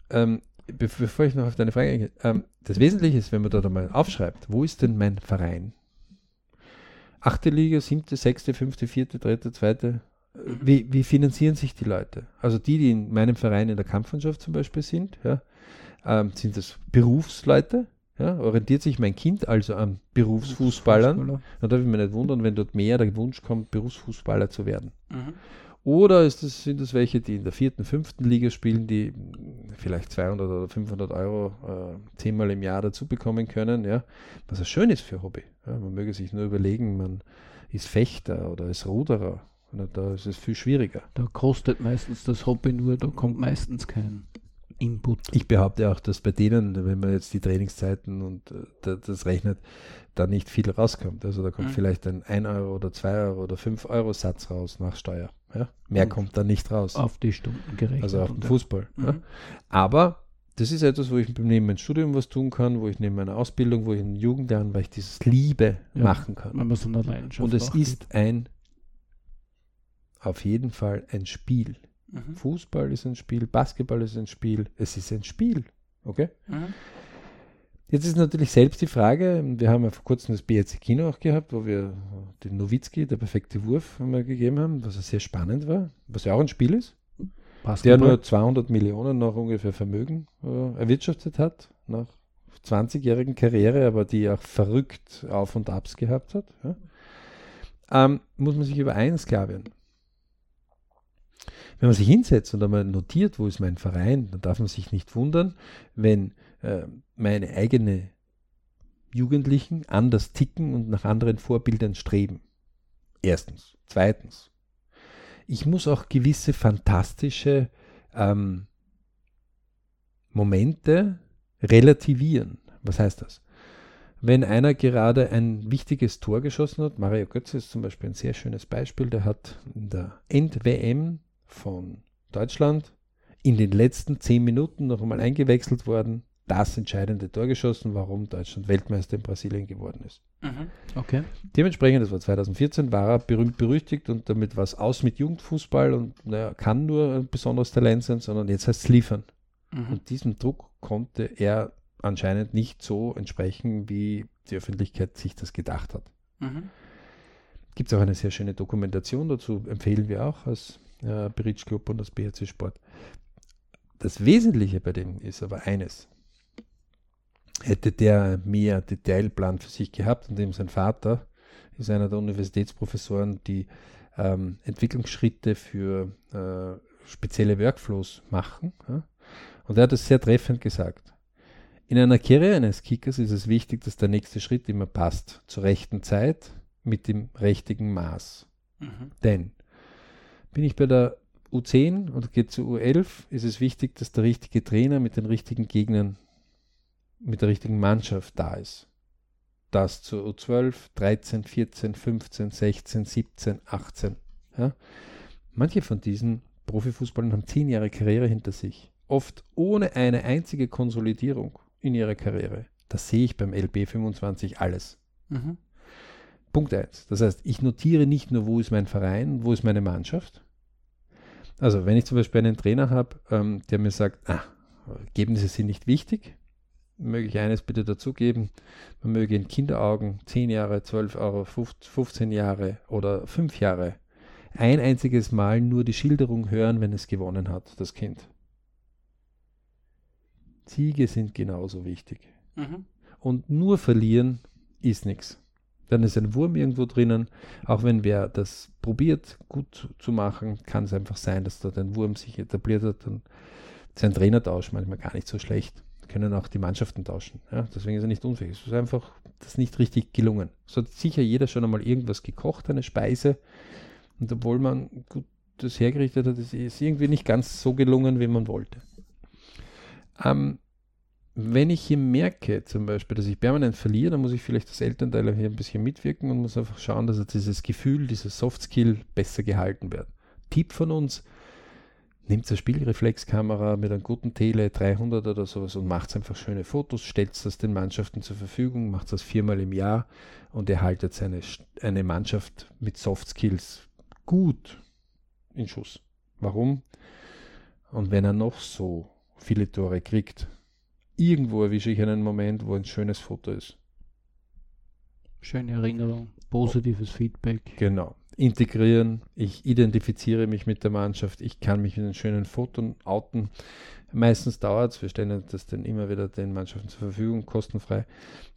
Ähm, be bevor ich noch auf deine Frage eingehe, ähm, das Wesentliche ist, wenn man dort einmal aufschreibt, wo ist denn mein Verein? Achte Liga, siebte, sechste, fünfte, vierte, dritte, zweite. Äh, Wie, wie finanzieren sich die Leute? Also die, die in meinem Verein in der Kampfmannschaft zum Beispiel sind, ja, ähm, sind das Berufsleute? Ja, orientiert sich mein Kind also an Berufsfußballern? Fußballer. Da darf ich mich nicht wundern, wenn dort mehr der Wunsch kommt, Berufsfußballer zu werden. Mhm. Oder das, sind das welche, die in der vierten, fünften Liga spielen, die vielleicht 200 oder 500 Euro äh, zehnmal im Jahr dazu bekommen können, ja, was ja schön ist für Hobby. Ja, man möge sich nur überlegen, man ist Fechter oder ist Ruderer. Na, da ist es viel schwieriger. Da kostet meistens das Hobby nur, da kommt meistens kein Input. Ich behaupte auch, dass bei denen, wenn man jetzt die Trainingszeiten und äh, da- das rechnet, da nicht viel rauskommt. Also da kommt Mhm. vielleicht ein 1 Euro oder 2 Euro oder 5 Euro Satz raus nach Steuer. Ja? Mehr Und kommt da nicht raus. Auf die Stunden gerechnet. also auf den ja. Fußball. Ja? Mhm. Aber das ist etwas, wo ich neben meinem Studium was tun kann, wo ich neben meiner Ausbildung, wo ich in Jugendjahren, weil ich dieses Liebe Ja. machen kann. Wenn man so eine Leidenschaft Und es ist ein, auf jeden Fall ein Spiel. Mhm. Fußball ist ein Spiel, Basketball ist ein Spiel, es ist ein Spiel. Okay? Mhm. Jetzt ist natürlich selbst die Frage, wir haben ja vor kurzem das BRC Kino auch gehabt, wo wir den Nowitzki, der perfekte Wurf, haben wir gegeben haben, was ja sehr spannend war, was ja auch ein Spiel ist, der Basketball. nur 200 Millionen noch ungefähr Vermögen äh, erwirtschaftet hat, nach 20-jährigen Karriere, aber die auch verrückt Auf und Abs gehabt hat. Ja? Ähm, muss man sich über eins klar werden. Wenn man sich hinsetzt und einmal notiert, wo ist mein Verein, dann darf man sich nicht wundern, wenn äh, meine eigene Jugendlichen anders ticken und nach anderen Vorbildern streben. Erstens. Zweitens. Ich muss auch gewisse fantastische ähm, Momente relativieren. Was heißt das? Wenn einer gerade ein wichtiges Tor geschossen hat, Mario Götze ist zum Beispiel ein sehr schönes Beispiel, der hat in der End-WM von Deutschland in den letzten zehn Minuten noch einmal eingewechselt worden, das entscheidende Tor geschossen, warum Deutschland Weltmeister in Brasilien geworden ist. Mhm. Okay. Dementsprechend, das war 2014, war er berühmt berüchtigt und damit war es aus mit Jugendfußball und naja, kann nur ein besonderes Talent sein, sondern jetzt heißt es liefern. Mhm. Und diesem Druck konnte er anscheinend nicht so entsprechen, wie die Öffentlichkeit sich das gedacht hat. Mhm. Gibt es auch eine sehr schöne Dokumentation dazu, empfehlen wir auch als äh, Bridge Club und das BRC Sport. Das Wesentliche bei dem ist aber eines. Hätte der mehr Detailplan für sich gehabt, und dem sein Vater ist einer der Universitätsprofessoren, die ähm, Entwicklungsschritte für äh, spezielle Workflows machen. Ja? Und er hat es sehr treffend gesagt. In einer Karriere eines Kickers ist es wichtig, dass der nächste Schritt immer passt, zur rechten Zeit, mit dem richtigen Maß. Mhm. Denn bin ich bei der U10 und geht zu U11, ist es wichtig, dass der richtige Trainer mit den richtigen Gegnern, mit der richtigen Mannschaft da ist. Das zur U12, 13, 14, 15, 16, 17, 18. Ja? Manche von diesen Profifußballern haben zehn Jahre Karriere hinter sich, oft ohne eine einzige Konsolidierung in ihrer Karriere. Das sehe ich beim LB 25 alles. Mhm. Punkt 1. Das heißt, ich notiere nicht nur, wo ist mein Verein, wo ist meine Mannschaft. Also, wenn ich zum Beispiel einen Trainer habe, ähm, der mir sagt, ah, Ergebnisse sind nicht wichtig, möge ich eines bitte dazugeben, man möge in Kinderaugen 10 Jahre, 12 Euro, 15 Jahre oder 5 Jahre ein einziges Mal nur die Schilderung hören, wenn es gewonnen hat, das Kind. Siege sind genauso wichtig. Mhm. Und nur verlieren ist nichts. Dann ist ein Wurm irgendwo drinnen. Auch wenn wer das probiert, gut zu machen, kann es einfach sein, dass dort ein Wurm sich etabliert hat. Dann ist ein Trainertausch manchmal gar nicht so schlecht. Können auch die Mannschaften tauschen. Ja? Deswegen ist er nicht unfähig. Es ist einfach das nicht richtig gelungen. Es hat sicher jeder schon einmal irgendwas gekocht, eine Speise. Und obwohl man gut das hergerichtet hat, ist es irgendwie nicht ganz so gelungen, wie man wollte. Ähm, wenn ich hier merke, zum Beispiel, dass ich permanent verliere, dann muss ich vielleicht als Elternteil hier ein bisschen mitwirken und muss einfach schauen, dass dieses Gefühl, dieses Soft Skill besser gehalten wird. Tipp von uns, nehmt eine Spielreflexkamera mit einem guten Tele 300 oder sowas und macht einfach schöne Fotos, stellt das den Mannschaften zur Verfügung, macht das viermal im Jahr und erhaltet seine, eine Mannschaft mit Soft Skills gut in Schuss. Warum? Und wenn er noch so viele Tore kriegt, irgendwo erwische ich einen Moment, wo ein schönes Foto ist. Schöne Erinnerung, positives Feedback. Genau. Integrieren, ich identifiziere mich mit der Mannschaft, ich kann mich mit einem schönen Foto outen. Meistens dauert es, wir stellen das dann immer wieder den Mannschaften zur Verfügung, kostenfrei.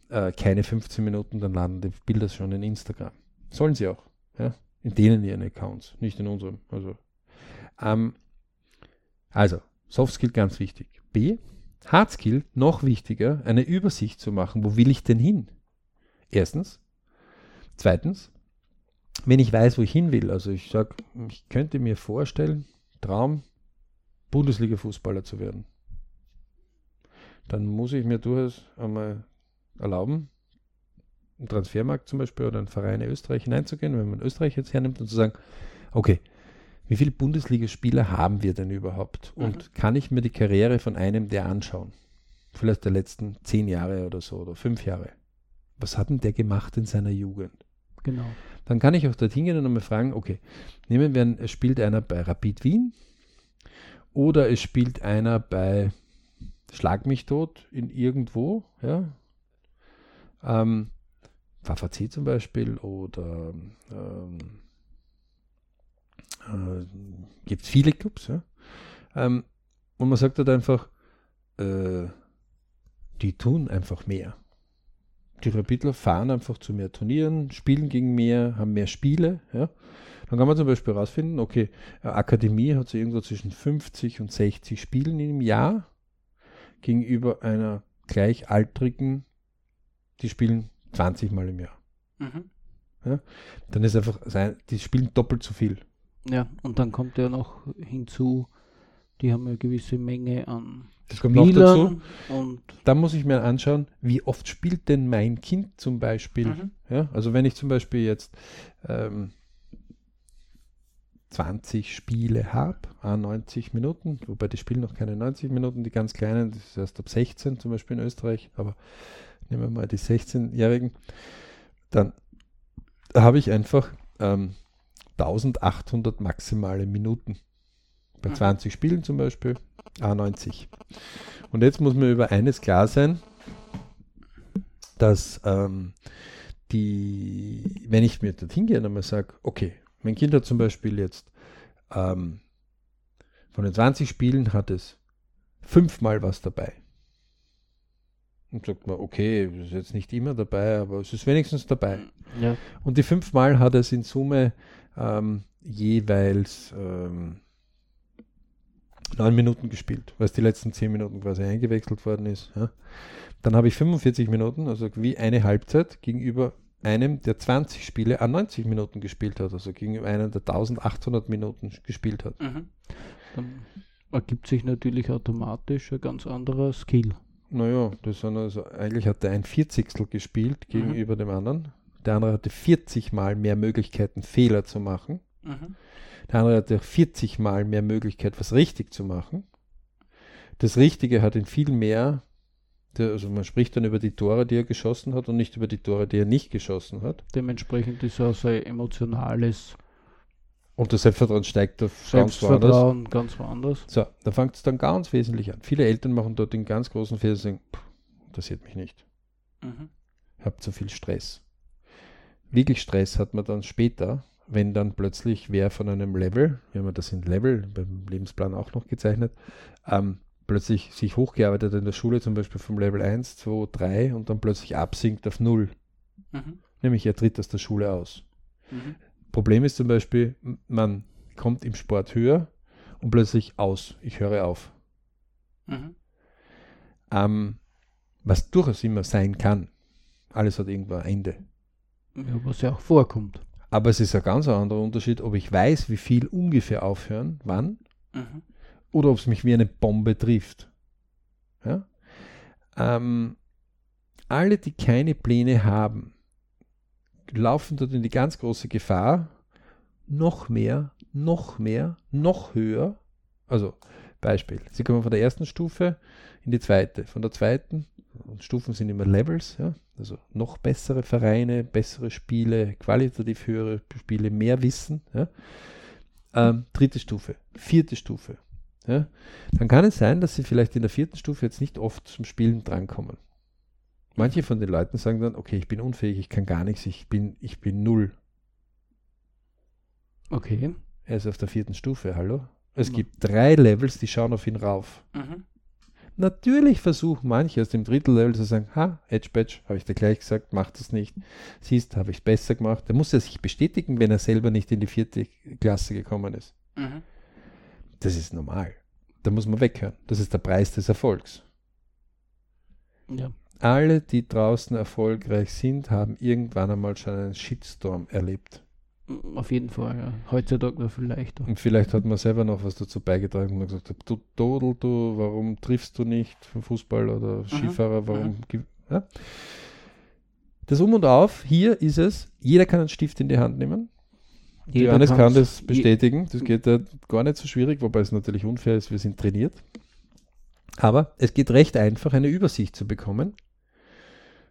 Äh, keine 15 Minuten, dann laden die Bilder schon in Instagram. Sollen sie auch, ja? In denen ihren Accounts, nicht in unserem. Also, ähm, also Soft Skill ganz wichtig. B, Hard Skill noch wichtiger, eine Übersicht zu machen, wo will ich denn hin? Erstens. Zweitens, wenn ich weiß, wo ich hin will, also ich sage, ich könnte mir vorstellen, Traum, Bundesliga-Fußballer zu werden, dann muss ich mir durchaus einmal erlauben, einen Transfermarkt zum Beispiel oder einen Verein in Österreich hineinzugehen, wenn man Österreich jetzt hernimmt und zu sagen, okay, wie viele Bundesligaspieler haben wir denn überhaupt? Und Mhm. kann ich mir die Karriere von einem der anschauen? Vielleicht der letzten zehn Jahre oder so oder fünf Jahre. Was hat denn der gemacht in seiner Jugend? Genau. Dann kann ich auch dorthin gehen und einmal fragen, okay, nehmen wir an, es spielt einer bei Rapid Wien oder es spielt einer bei Schlag mich tot in irgendwo, ja. Ähm, VVC zum Beispiel oder ähm, äh, gibt viele Clubs, ja. Ähm, und man sagt halt einfach, äh, die tun einfach mehr. Die Rapidler fahren einfach zu mehr Turnieren, spielen gegen mehr, haben mehr Spiele, ja. Dann kann man zum Beispiel herausfinden, okay, eine Akademie hat so irgendwo zwischen 50 und 60 Spielen im Jahr gegenüber einer gleichaltrigen, die spielen 20 Mal im Jahr. Mhm. Dann ist einfach, sein, die spielen doppelt so viel. Ja, und dann kommt ja noch hinzu, die haben eine gewisse Menge an Das kommt noch dazu. Spielern und Da muss ich mir anschauen, wie oft spielt denn mein Kind zum Beispiel. Mhm. Ja, also wenn ich zum Beispiel jetzt ähm, 20 Spiele habe, 90 Minuten, wobei die spielen noch keine 90 Minuten, die ganz kleinen, das ist erst ab 16 zum Beispiel in Österreich, aber nehmen wir mal die 16-Jährigen, dann habe ich einfach ähm, 1800 maximale Minuten. Bei Mhm. 20 Spielen zum Beispiel, A90. Und jetzt muss mir über eines klar sein, dass ähm, die, wenn ich mir dorthin gehe und einmal sage, okay, mein Kind hat zum Beispiel jetzt ähm, von den 20 Spielen hat es fünfmal was dabei. Und sagt man, okay, ist jetzt nicht immer dabei, aber es ist wenigstens dabei. ja, Und die fünfmal hat es in Summe ähm, jeweils ähm, neun Minuten gespielt, weil es die letzten zehn Minuten quasi eingewechselt worden ist. Ja. Dann habe ich 45 Minuten, also wie eine Halbzeit, gegenüber einem, der 20 Spiele an 90 Minuten gespielt hat, also gegenüber einem, der 1800 Minuten gespielt hat. Mhm. dann ergibt sich natürlich automatisch ein ganz anderer Skill. Naja, das sind also, eigentlich hat er ein Vierzigstel gespielt Mhm. gegenüber dem anderen. Der andere hatte 40 Mal mehr Möglichkeiten, Fehler zu machen. Mhm. Der andere hatte 40 Mal mehr Möglichkeit, was richtig zu machen. Das Richtige hat ihn viel mehr, der, also man spricht dann über die Tore, die er geschossen hat und nicht über die Tore, die er nicht geschossen hat. Dementsprechend ist auch sein emotionales Und das Selbstvertrauen steigt auf ganz woanders. Selbstvertrauen ganz woanders. So, da fängt es dann ganz wesentlich an. Viele Eltern machen dort den ganz großen Fehler und sagen, "Puh, interessiert mich nicht. Mhm. Ich habe zu viel Stress. Wirklich Stress hat man dann später, wenn dann plötzlich wer von einem Level, wir haben das in Level beim Lebensplan auch noch gezeichnet, ähm, plötzlich sich hochgearbeitet in der Schule, zum Beispiel vom Level 1, 2, 3 und dann plötzlich absinkt auf 0. Mhm. Nämlich er tritt aus der Schule aus. Mhm. Problem ist zum Beispiel, man kommt im Sport höher und plötzlich aus. Ich höre auf. Mhm. Ähm, was durchaus immer sein kann. Alles hat irgendwo ein Ende. Ja, was ja auch vorkommt. Aber es ist ein ganz anderer Unterschied, ob ich weiß, wie viel ungefähr aufhören, wann, Mhm. oder ob es mich wie eine Bombe trifft. Ja? Ähm, alle, die keine Pläne haben, laufen dort in die ganz große Gefahr, noch mehr, noch mehr, noch höher. Also Beispiel, Sie kommen von der ersten Stufe in die zweite, von der zweiten, und Stufen sind immer Levels, ja? also noch bessere Vereine, bessere Spiele, qualitativ höhere Spiele, mehr Wissen. Ja? Ähm, dritte Stufe, vierte Stufe. Ja? Dann kann es sein, dass Sie vielleicht in der vierten Stufe jetzt nicht oft zum Spielen drankommen. Manche von den Leuten sagen dann, okay, ich bin unfähig, ich kann gar nichts, ich bin, ich bin null. Okay. Er ist auf der vierten Stufe, hallo? Es gibt drei Levels, die schauen auf ihn rauf. Mhm. Natürlich versuchen manche aus dem dritten Level zu sagen, ha, Edge Badge, habe ich dir gleich gesagt, mach das nicht. Siehst, habe ich es besser gemacht. Der muss ja sich bestätigen, wenn er selber nicht in die vierte Klasse gekommen ist. Mhm. Das ist normal. Da muss man weghören. Das ist der Preis des Erfolgs. Ja. Alle, die draußen erfolgreich sind, haben irgendwann einmal schon einen Shitstorm erlebt. Auf jeden Fall, ja. Heutzutage noch viel leichter. Und vielleicht hat man selber noch was dazu beigetragen und gesagt, du Dodel, du, warum triffst du nicht vom Fußball oder Skifahrer, warum... Ja? Das Um und Auf, hier ist es, jeder kann einen Stift in die Hand nehmen Jeder Johannes kann das bestätigen. Das geht ja gar nicht so schwierig, wobei es natürlich unfair ist, wir sind trainiert. Aber es geht recht einfach, eine Übersicht zu bekommen,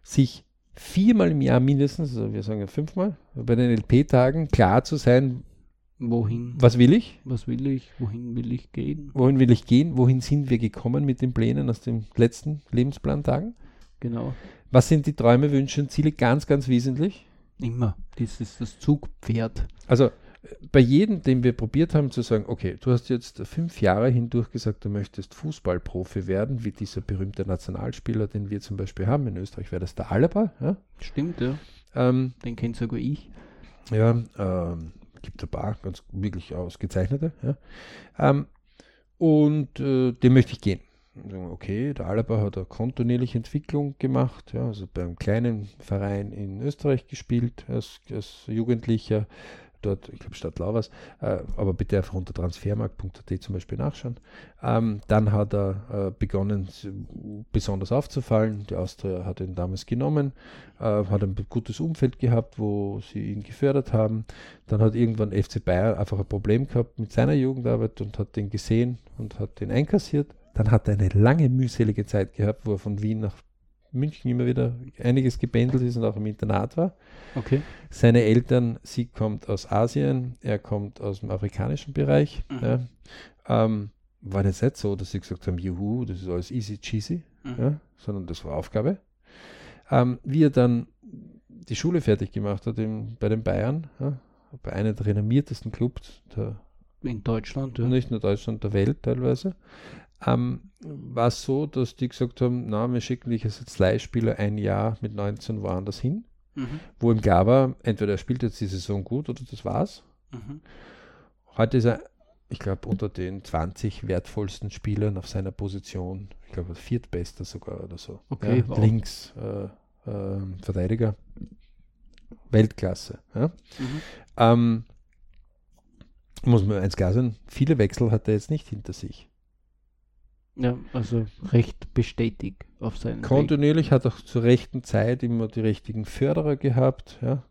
sich viermal im Jahr mindestens, also wir sagen ja fünfmal, bei den LP-Tagen klar zu sein, Wohin? was will ich, Was will ich? Wohin will ich gehen? wohin will ich gehen, wohin sind wir gekommen mit den Plänen aus den letzten Lebensplantagen, Genau. was sind die Träume, Wünsche und Ziele, ganz, ganz wesentlich. Immer. Das ist das Zugpferd. Also bei jedem, den wir probiert haben zu sagen, okay, du hast jetzt fünf Jahre hindurch gesagt, du möchtest Fußballprofi werden, wie dieser berühmte Nationalspieler, den wir zum Beispiel haben in Österreich, wäre das der Alaba. Ja, Stimmt, ja. ähm, Den kennt sogar ich. ja ähm, gibt ein paar ganz wirklich ausgezeichnete. Ja. Ähm, und äh, den möchte ich gehen. Okay, der Alaba hat eine kontinuierliche Entwicklung gemacht, ja, also beim kleinen Verein in Österreich gespielt als, als Jugendlicher, dort, ich glaube Stadt Lauras, äh, aber bitte einfach unter transfermarkt.at zum Beispiel nachschauen. Ähm, dann hat er äh, begonnen, besonders aufzufallen. Die Austria hat ihn damals genommen, äh, hat ein gutes Umfeld gehabt, wo sie ihn gefördert haben. Dann hat irgendwann FC Bayern einfach ein Problem gehabt mit seiner Jugendarbeit und hat den gesehen und hat den einkassiert. Dann hat er eine lange mühselige Zeit gehabt, wo er von Wien nach München immer wieder einiges gebändelt ist und auch im Internat war. Okay. Seine Eltern, sie kommt aus Asien, er kommt aus dem afrikanischen Bereich. Mhm. Ja. Ähm, war jetzt nicht so, dass sie gesagt haben, juhu, das ist alles easy cheesy, Mhm. ja, sondern das war Aufgabe. Ähm, wie er dann die Schule fertig gemacht hat im, bei den Bayern, ja, bei einem der renommiertesten Clubs, der, In Deutschland, ja. nicht nur Deutschland, der Welt teilweise, ähm, war es so, dass die gesagt haben, na, wir schicken dich als Leihspieler ein Jahr mit 19 woanders hin Mhm. wo ihm klar war, entweder er spielt jetzt die Saison gut oder das war's. Mhm. Heute ist er, ich glaube, unter den 20 wertvollsten Spielern auf seiner Position, ich glaube, viertbester sogar oder so. Okay, ja, wow. Links, äh, ähm, Verteidiger. Weltklasse. Ja. Mhm. Ähm, muss man eins klar sein, viele Wechsel hat er jetzt nicht hinter sich. Ja, also recht bestätigt auf seinen Weg. Kontinuierlich hat auch zur rechten Zeit immer die richtigen Förderer gehabt, ja,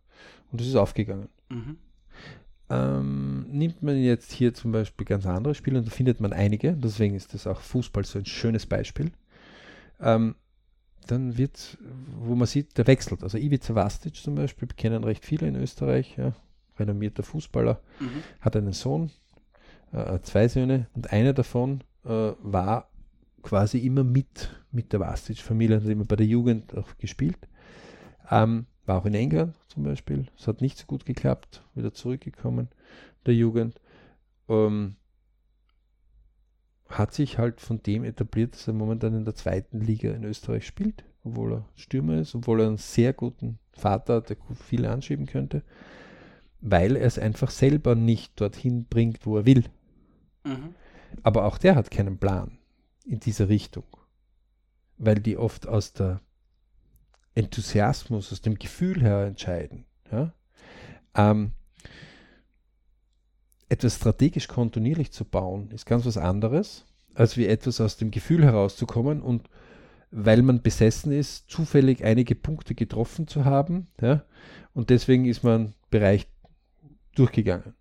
und es ist aufgegangen. Mhm. Ähm, nimmt man jetzt hier zum Beispiel ganz andere Spiele und da findet man einige, deswegen ist das auch Fußball so ein schönes Beispiel. Ähm, dann wird, wo man sieht, der wechselt. Also Ivica Vastic zum Beispiel, kennen recht viele in Österreich, ja, renommierter Fußballer, Mhm. hat einen Sohn, äh, zwei Söhne und einer davon äh, war quasi immer mit, mit der Vastic-Familie, hat immer bei der Jugend auch gespielt. Ähm, war auch in England zum Beispiel. Es hat nicht so gut geklappt, wieder zurückgekommen, der Jugend. Ähm, hat sich halt von dem etabliert, dass er momentan in der zweiten Liga in Österreich spielt, obwohl er Stürmer ist, obwohl er einen sehr guten Vater hat, der viel anschieben könnte, weil er es einfach selber nicht dorthin bringt, wo er will. Mhm. Aber auch der hat keinen Plan in diese Richtung, weil die oft aus der Enthusiasmus, aus dem Gefühl her entscheiden. Ja? Ähm, etwas strategisch kontinuierlich zu bauen, ist ganz was anderes, als wie etwas aus dem Gefühl herauszukommen und weil man besessen ist, zufällig einige Punkte getroffen zu haben. Ja? Und deswegen ist man Bereich durchgegangen.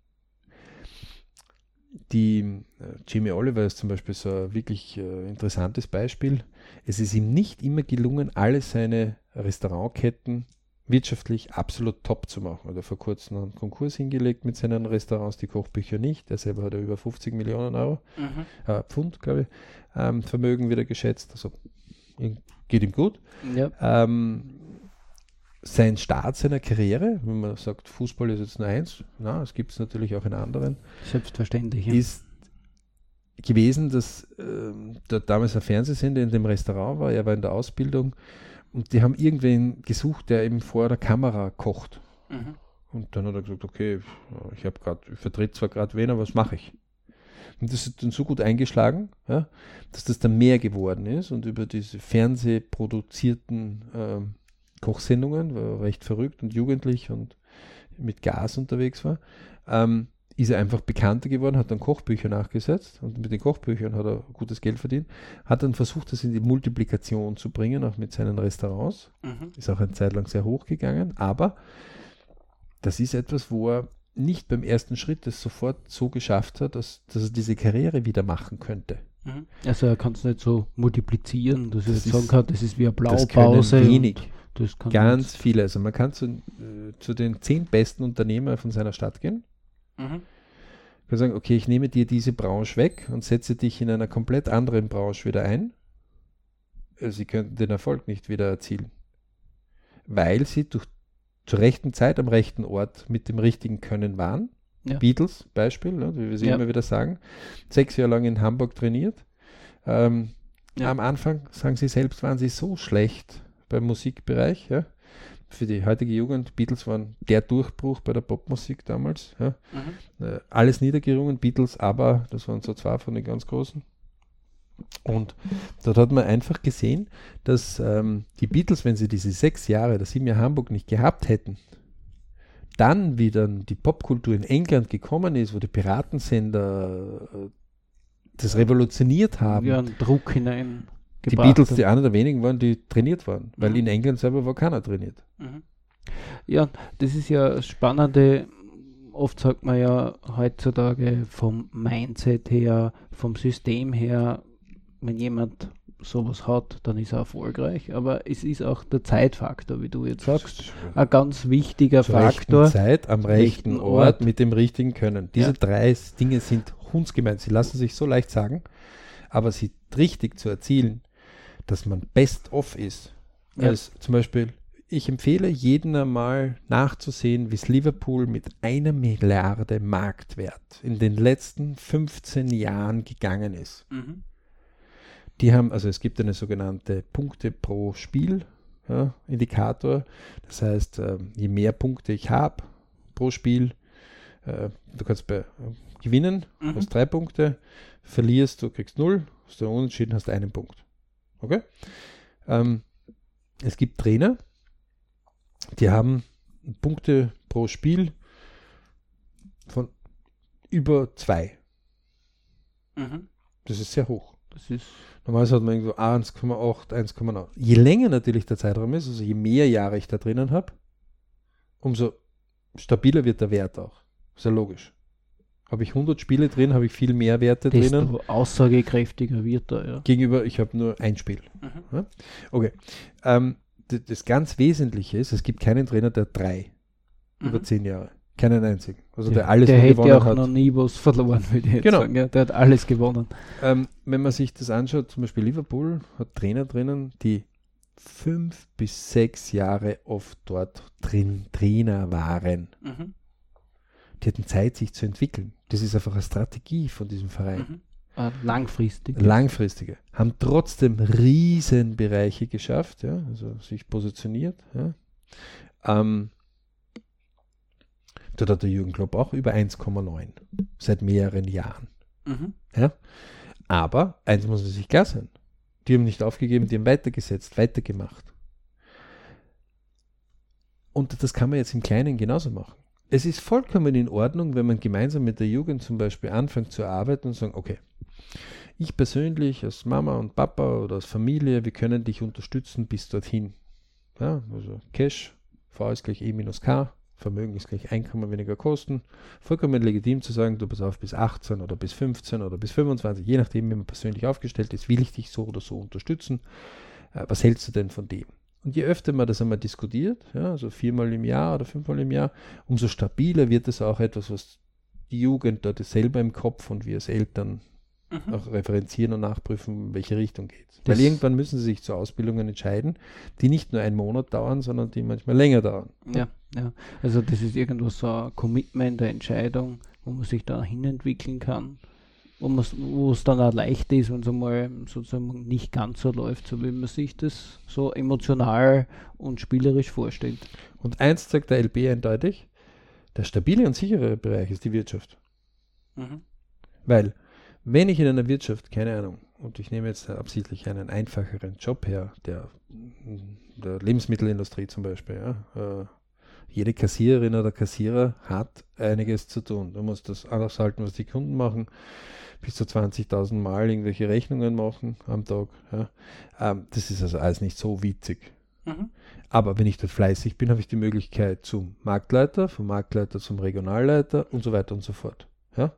Die äh, Jamie Oliver ist zum Beispiel so ein wirklich äh, interessantes Beispiel. Es ist ihm nicht immer gelungen, alle seine Restaurantketten wirtschaftlich absolut top zu machen. Er hat vor kurzem einen Konkurs hingelegt mit seinen Restaurants, die Kochbücher nicht. Er selber hat ja über 50 Millionen Euro, Mhm. äh, Pfund, glaube ich, ähm, Vermögen wieder geschätzt. Also geht ihm gut. Ja. Ähm, sein Start seiner Karriere, wenn man sagt, Fußball ist jetzt nur eins, na, es gibt es natürlich auch in anderen, Selbstverständlich. Ja. ist gewesen, dass ähm, da damals ein Fernsehsender in dem Restaurant war, er war in der Ausbildung und die haben irgendwen gesucht, der eben vor der Kamera kocht. Mhm. Und dann hat er gesagt, okay, ich habe gerade, ich vertrete zwar gerade wen, aber was mache ich? Und das ist dann so gut eingeschlagen, ja, dass das dann mehr geworden ist und über diese fernsehproduzierten ähm, Kochsendungen, war er recht verrückt und jugendlich und mit Gas unterwegs war, ähm, ist er einfach bekannter geworden, hat dann Kochbücher nachgesetzt und mit den Kochbüchern hat er gutes Geld verdient, hat dann versucht, das in die Multiplikation zu bringen, auch mit seinen Restaurants Mhm. ist auch eine Zeit lang sehr hoch gegangen, aber das ist etwas, wo er nicht beim ersten Schritt es sofort so geschafft hat, dass, dass er diese Karriere wieder machen könnte. Mhm. Also er kann es nicht so multiplizieren, dass Das er jetzt ist- sagen kann, das ist wie eine Das Blaupause. können wenig. Und Das kann Ganz viele. Also man kann zu, äh, zu den zehn besten Unternehmer von seiner Stadt gehen. Mhm. kann sagen, okay, ich nehme dir diese Branche weg und setze dich in einer komplett anderen Branche wieder ein. Äh, Sie könnten den Erfolg nicht wieder erzielen. Weil sie durch, zur rechten Zeit am rechten Ort mit dem richtigen Können waren. Ja. Beatles, Beispiel, ne, wie wir sie Ja. immer wieder sagen. Sechs Jahre lang in Hamburg trainiert. Ähm, Ja. Am Anfang, sagen sie selbst, waren sie so schlecht beim Musikbereich. Ja. Für die heutige Jugend, Beatles waren der Durchbruch bei der Popmusik damals. Ja. Mhm. Äh, alles niedergerungen, Beatles, aber das waren so zwei von den ganz großen. Und dort hat man einfach gesehen, dass ähm, die Beatles, wenn sie diese sechs Jahre oder sieben Jahre Hamburg nicht gehabt hätten, dann, wie dann die Popkultur in England gekommen ist, wo die Piratensender äh, das revolutioniert haben, Ja, einen Druck hinein. Die Beatles die einer der wenigen waren, die trainiert waren, weil Mhm. in England selber war keiner trainiert. Mhm. Ja, das ist ja Spannende. Oft sagt man ja heutzutage vom Mindset her, vom System her, wenn jemand sowas hat, dann ist er erfolgreich. Aber es ist auch der Zeitfaktor, wie du jetzt sagst, ein ganz wichtiger Zur Faktor. Zeit, am rechten, rechten Ort, Ort. mit dem richtigen Können. Diese Ja. drei Dinge sind hundsgemein. Sie lassen sich so leicht sagen, aber sie richtig zu erzielen, dass man best of ist. Ja. Als zum Beispiel, ich empfehle jedem einmal nachzusehen, wie es Liverpool mit einer Milliarde Marktwert in den letzten 15 Jahren gegangen ist. Mhm. Die haben, also es gibt eine sogenannte Punkte pro Spiel ja, Indikator. Das heißt, ähm, je mehr Punkte ich habe pro Spiel, äh, du kannst bei, äh, gewinnen, Mhm. hast drei Punkte, verlierst, du kriegst null, hast du unentschieden, hast einen Punkt. Okay? Ähm, es gibt Trainer, die haben Punkte pro Spiel von über zwei. Mhm. Das ist sehr hoch. Das ist Normalerweise hat man irgendwo 1,8, 1,9. Je länger natürlich der Zeitraum ist, also je mehr Jahre ich da drinnen habe, umso stabiler wird der Wert auch. Ist ja logisch. Habe ich 100 Spiele drin, habe ich viel mehr Werte drinnen. desto aussagekräftiger wird er, ja. Gegenüber, ich habe nur ein Spiel. Mhm. Okay. Ähm, das ganz Wesentliche ist, es gibt keinen Trainer, der drei über Mhm. zehn Jahre. Keinen einzigen. Also Der, der alles der nur hätte gewonnen auch hat. noch nie was verloren, würde ich jetzt Genau. sagen. Ja, der hat alles gewonnen. Ähm, wenn man sich das anschaut, zum Beispiel Liverpool hat Trainer drinnen, die fünf bis sechs Jahre oft dort drin Trainer waren. Mhm. Die hatten Zeit, sich zu entwickeln. Das ist einfach eine Strategie von diesem Verein. Mhm. Äh, langfristig. Langfristige. Haben trotzdem Riesenbereiche geschafft, ja, also sich positioniert. Ja. Ähm, dort hat der Jürgen Klopp auch über 1,9 seit mehreren Jahren. Mhm. Aber eins muss man sich klar sein. Die haben nicht aufgegeben, die haben weitergesetzt, weitergemacht. Und das kann man jetzt im Kleinen genauso machen. Es ist vollkommen in Ordnung, wenn man gemeinsam mit der Jugend zum Beispiel anfängt zu arbeiten und sagen, okay, ich persönlich als Mama und Papa oder als Familie, wir können dich unterstützen bis dorthin. Ja, also Cash, V ist gleich E minus K, Vermögen ist gleich Einkommen weniger Kosten. Vollkommen legitim zu sagen, du pass auf bis 18 oder bis 15 oder bis 25, je nachdem, wie man persönlich aufgestellt ist, will ich dich so oder so unterstützen. Äh, was hältst du denn von dem? Und je öfter man das einmal diskutiert, ja, also viermal im Jahr oder fünfmal im Jahr, umso stabiler wird es auch etwas, was die Jugend dort selber im Kopf und wir als Eltern Mhm. auch referenzieren und nachprüfen, in welche Richtung geht. Das- Weil irgendwann müssen sie sich zu Ausbildungen entscheiden, die nicht nur einen Monat dauern, sondern die manchmal länger dauern. Ja, ja. Also das ist irgendwo so ein Commitment, eine Entscheidung, wo man sich da hinentwickeln kann. Wo es dann auch leicht ist, wenn es einmal sozusagen nicht ganz so läuft, so wie man sich das so emotional und spielerisch vorstellt. Und eins sagt der LB eindeutig, der stabile und sichere Bereich ist die Wirtschaft. Mhm. Weil, wenn ich in einer Wirtschaft, keine Ahnung, und ich nehme jetzt absichtlich einen einfacheren Job her, der, der Lebensmittelindustrie zum Beispiel, ja, äh, jede Kassiererin oder Kassierer hat einiges zu tun. Du musst das aushalten, was die Kunden machen, bis zu 20.000 Mal irgendwelche Rechnungen machen am Tag. Ja. Ähm, das ist also alles nicht so witzig. Mhm. Aber wenn ich dort fleißig bin, habe ich die Möglichkeit zum Marktleiter, vom Marktleiter zum Regionalleiter und so weiter und so fort. Ja?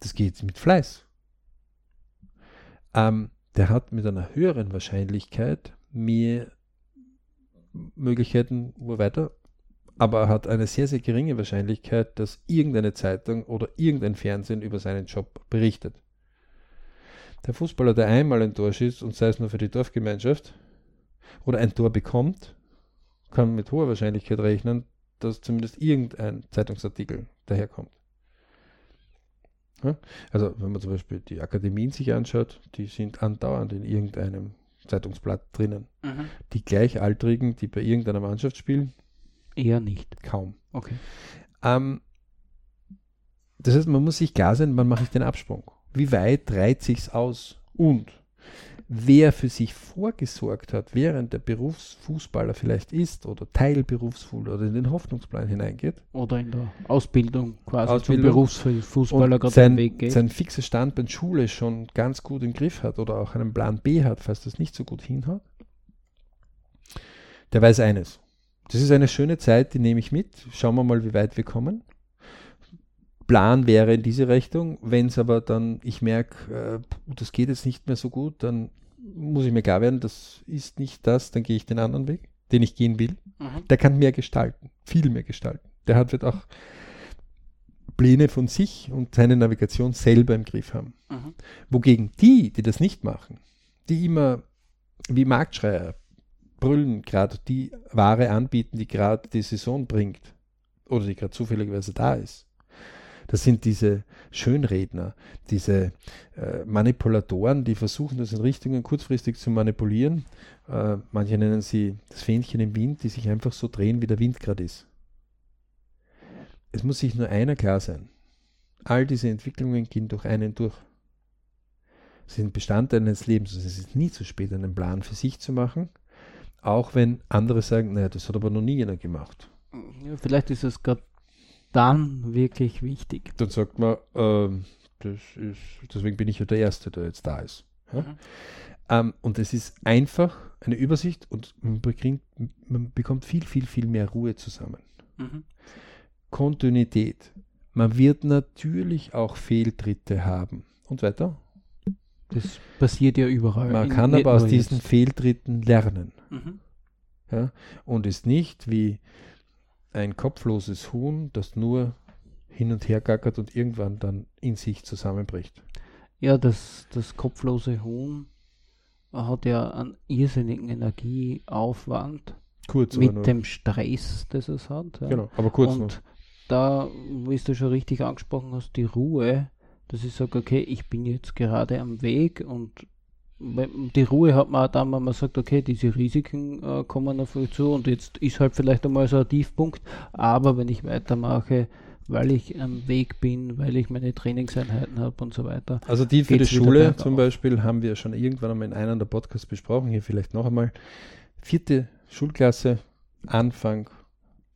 Das geht mit Fleiß. Ähm, der hat mit einer höheren Wahrscheinlichkeit mehr Möglichkeiten, wo weiter, aber hat eine sehr, sehr geringe Wahrscheinlichkeit, dass irgendeine Zeitung oder irgendein Fernsehen über seinen Job berichtet. Der Fußballer, der einmal ein Tor schießt und sei es nur für die Dorfgemeinschaft oder ein Tor bekommt, kann mit hoher Wahrscheinlichkeit rechnen, dass zumindest irgendein Zeitungsartikel daherkommt. Ja? Also wenn man zum Beispiel die Akademien sich anschaut, die sind andauernd in irgendeinem Zeitungsblatt drinnen. Mhm. Die Gleichaltrigen, die bei irgendeiner Mannschaft spielen? Eher nicht. Kaum. Okay. Ähm, das heißt, man muss sich klar sein, wann mache ich den Absprung? Wie weit reiht sich's aus? Und wer für sich vorgesorgt hat, während der Berufsfußballer vielleicht ist oder Teilberufsfußballer oder in den Hoffnungsplan hineingeht. Oder in der Ausbildung quasi Ausbildung zum Berufsfußballer gerade sein, Weg geht. Sein fixes Standbein Schule schon ganz gut im Griff hat oder auch einen Plan B hat, falls das nicht so gut hinhaut. Der weiß eines. Das ist eine schöne Zeit, die nehme ich mit. Schauen wir mal, wie weit wir kommen. Plan wäre in diese Richtung. Wenn es aber dann, ich merke, äh, das geht jetzt nicht mehr so gut, dann muss ich mir klar werden, das ist nicht das, dann gehe ich den anderen Weg, den ich gehen will. Mhm. Der kann mehr gestalten, viel mehr gestalten. Der hat wird auch Pläne von sich und seine Navigation selber im Griff haben. Mhm. Wogegen die, die das nicht machen, die immer wie Marktschreier brüllen, gerade die Ware anbieten, die gerade die Saison bringt oder die gerade zufälligerweise da ist, das sind diese Schönredner, diese äh, Manipulatoren, die versuchen, das in Richtungen kurzfristig zu manipulieren. Äh, manche nennen sie das Fähnchen im Wind, die sich einfach so drehen, wie der Wind gerade ist. Es muss sich nur einer klar sein. All diese Entwicklungen gehen durch einen durch. Sie sind Bestandteil eines Lebens. Es ist nie zu spät, einen Plan für sich zu machen, auch wenn andere sagen, naja, das hat aber noch nie einer gemacht. Ja, vielleicht ist es gerade dann wirklich wichtig. Dann sagt man, ähm, das ist, deswegen bin ich ja der Erste, der jetzt da ist. Ja? Mhm. Ähm, und es ist einfach eine Übersicht und man bekommt, man bekommt viel, viel, viel mehr Ruhe zusammen. Mhm. Kontinuität. Man wird natürlich auch Fehltritte haben. Und weiter? Das passiert ja überall. Man kann aber aus diesen jetzt. Fehltritten lernen. Mhm. Ja? Und ist nicht wie ein kopfloses Huhn, das nur hin und her gackert und irgendwann dann in sich zusammenbricht. Ja, das, das kopflose Huhn hat ja einen irrsinnigen Energieaufwand kurz mit dem Stress, das es hat. Ja. Genau, aber kurz. Und nur. da, wie du schon richtig angesprochen hast, die Ruhe, dass ich sage, okay, ich bin jetzt gerade am Weg und die Ruhe hat man auch dann, wenn man sagt, okay, diese Risiken äh, kommen auf mich zu und jetzt ist halt vielleicht einmal so ein Tiefpunkt, aber wenn ich weitermache, weil ich am Weg bin, weil ich meine Trainingseinheiten habe und so weiter. Also die für die Schule zum Beispiel haben wir schon irgendwann einmal in einem der Podcasts besprochen, hier vielleicht noch einmal. Vierte Schulklasse, Anfang,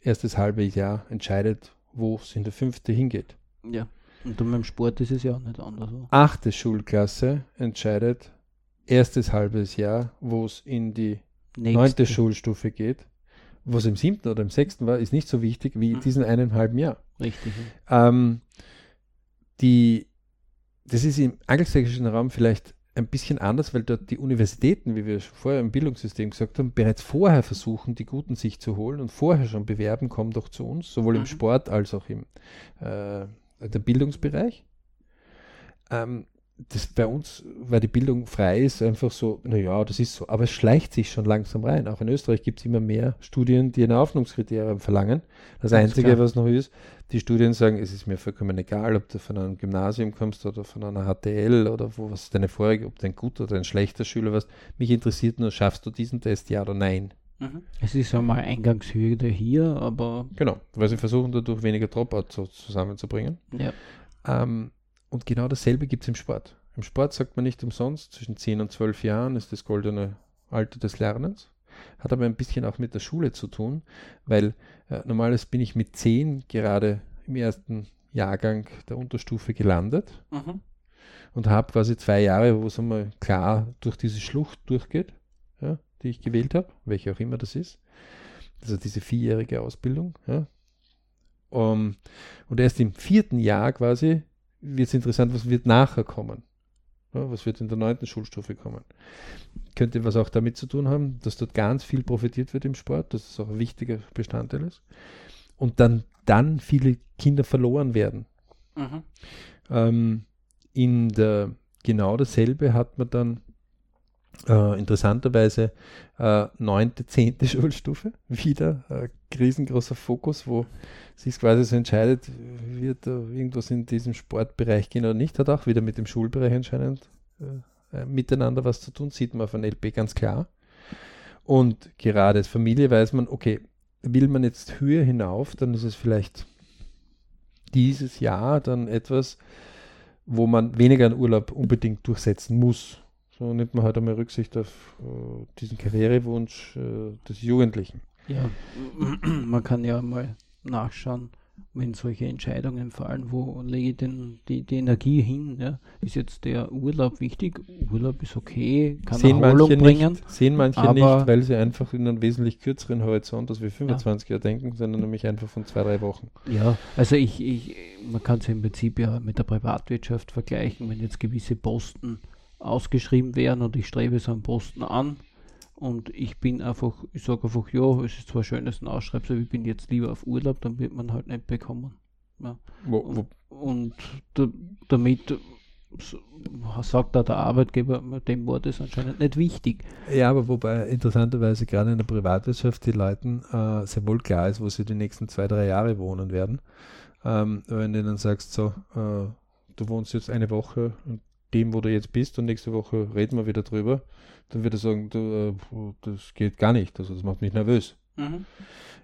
erstes halbe Jahr entscheidet, wo es in der fünfte hingeht. Ja, und dann beim Sport ist es ja auch nicht anders. Achte Schulklasse entscheidet, erstes halbes Jahr, wo es in die neunte Schulstufe geht. Was im siebten oder im sechsten war, ist nicht so wichtig wie in mhm. diesen eineinhalben Jahr. Richtig. Ähm, die, das ist im angelsächsischen Raum vielleicht ein bisschen anders, weil dort die Universitäten, wie wir vorher im Bildungssystem gesagt haben, bereits vorher versuchen, die Guten sich zu holen und vorher schon bewerben, komm doch zu uns, sowohl mhm. im Sport als auch im äh, der Bildungsbereich. Ähm, das bei uns, weil die Bildung frei ist, einfach so, naja, das ist so. Aber es schleicht sich schon langsam rein. Auch in Österreich gibt es immer mehr Studien, die eine Aufnahmekriterien verlangen. Das Ganz Einzige, klar. was noch ist, die Studien sagen, es ist mir vollkommen egal, ob du von einem Gymnasium kommst oder von einer HTL oder wo was deine vorige, ob du ein guter oder ein schlechter Schüler warst. Mich interessiert nur, schaffst du diesen Test, ja oder nein? Mhm. Es ist einmal Eingangshürde hier, aber. Genau, weil sie versuchen dadurch weniger Dropouts so zusammenzubringen. Ja. Ähm, und genau dasselbe gibt es im Sport. Im Sport sagt man nicht umsonst, zwischen 10 und 12 Jahren ist das goldene Alter des Lernens. Hat aber ein bisschen auch mit der Schule zu tun, weil äh, normales bin ich mit 10 gerade im ersten Jahrgang der Unterstufe gelandet mhm. und habe quasi zwei Jahre, wo es einmal klar durch diese Schlucht durchgeht. Ja, die ich gewählt habe, welche auch immer das ist. Also diese vierjährige Ausbildung. Ja. Um, und erst im vierten Jahr quasi wird es interessant, was wird nachher kommen. Ja, was wird in der neunten Schulstufe kommen? Könnte was auch damit zu tun haben, dass dort ganz viel profitiert wird im Sport, dass es auch ein wichtiger Bestandteil ist. Und dann, dann viele Kinder verloren werden. Mhm. Ähm, in der genau dasselbe hat man dann äh, interessanterweise äh, neunte, zehnte <laughs> Schulstufe, wieder äh, riesengroßer Fokus, wo sich quasi so entscheidet, wird irgendwas in diesem Sportbereich gehen oder nicht, hat auch wieder mit dem Schulbereich anscheinend äh, äh, miteinander was zu tun, sieht man auf einem LP ganz klar. Und gerade als Familie weiß man, okay, will man jetzt höher hinauf, dann ist es vielleicht dieses Jahr dann etwas, wo man weniger an Urlaub unbedingt durchsetzen muss. So nimmt man halt einmal Rücksicht auf äh, diesen Karrierewunsch äh, des Jugendlichen. Ja, <clears throat> man kann ja mal nachschauen, wenn solche Entscheidungen fallen, wo lege ich denn die, die Energie hin? Ja? Ist jetzt der Urlaub wichtig? Urlaub ist okay, kann sehen Erholung manche bringen. Nicht, sehen manche nicht, weil sie einfach in einem wesentlich kürzeren Horizont als wir 25 ja. Jahre denken, sondern nämlich einfach von zwei, drei Wochen. Ja, also ich, ich man kann es im Prinzip ja mit der Privatwirtschaft vergleichen, wenn jetzt gewisse Posten ausgeschrieben werden und ich strebe so einen Posten an, und ich bin einfach, ich sage einfach, ja, es ist zwar schön, dass ein Ausschreibst, aber ich bin jetzt lieber auf Urlaub, dann wird man halt nicht bekommen. Ja. Wo, wo? Und, und da, damit sagt da der Arbeitgeber, dem Wort ist anscheinend nicht wichtig. Ja, aber wobei interessanterweise gerade in der Privatwirtschaft die Leuten äh, sehr wohl klar ist, wo sie die nächsten zwei, drei Jahre wohnen werden. Ähm, wenn du dann sagst, so, äh, du wohnst jetzt eine Woche in dem, wo du jetzt bist und nächste Woche reden wir wieder drüber, dann würde er sagen, du, äh, das geht gar nicht, also das macht mich nervös. Mhm.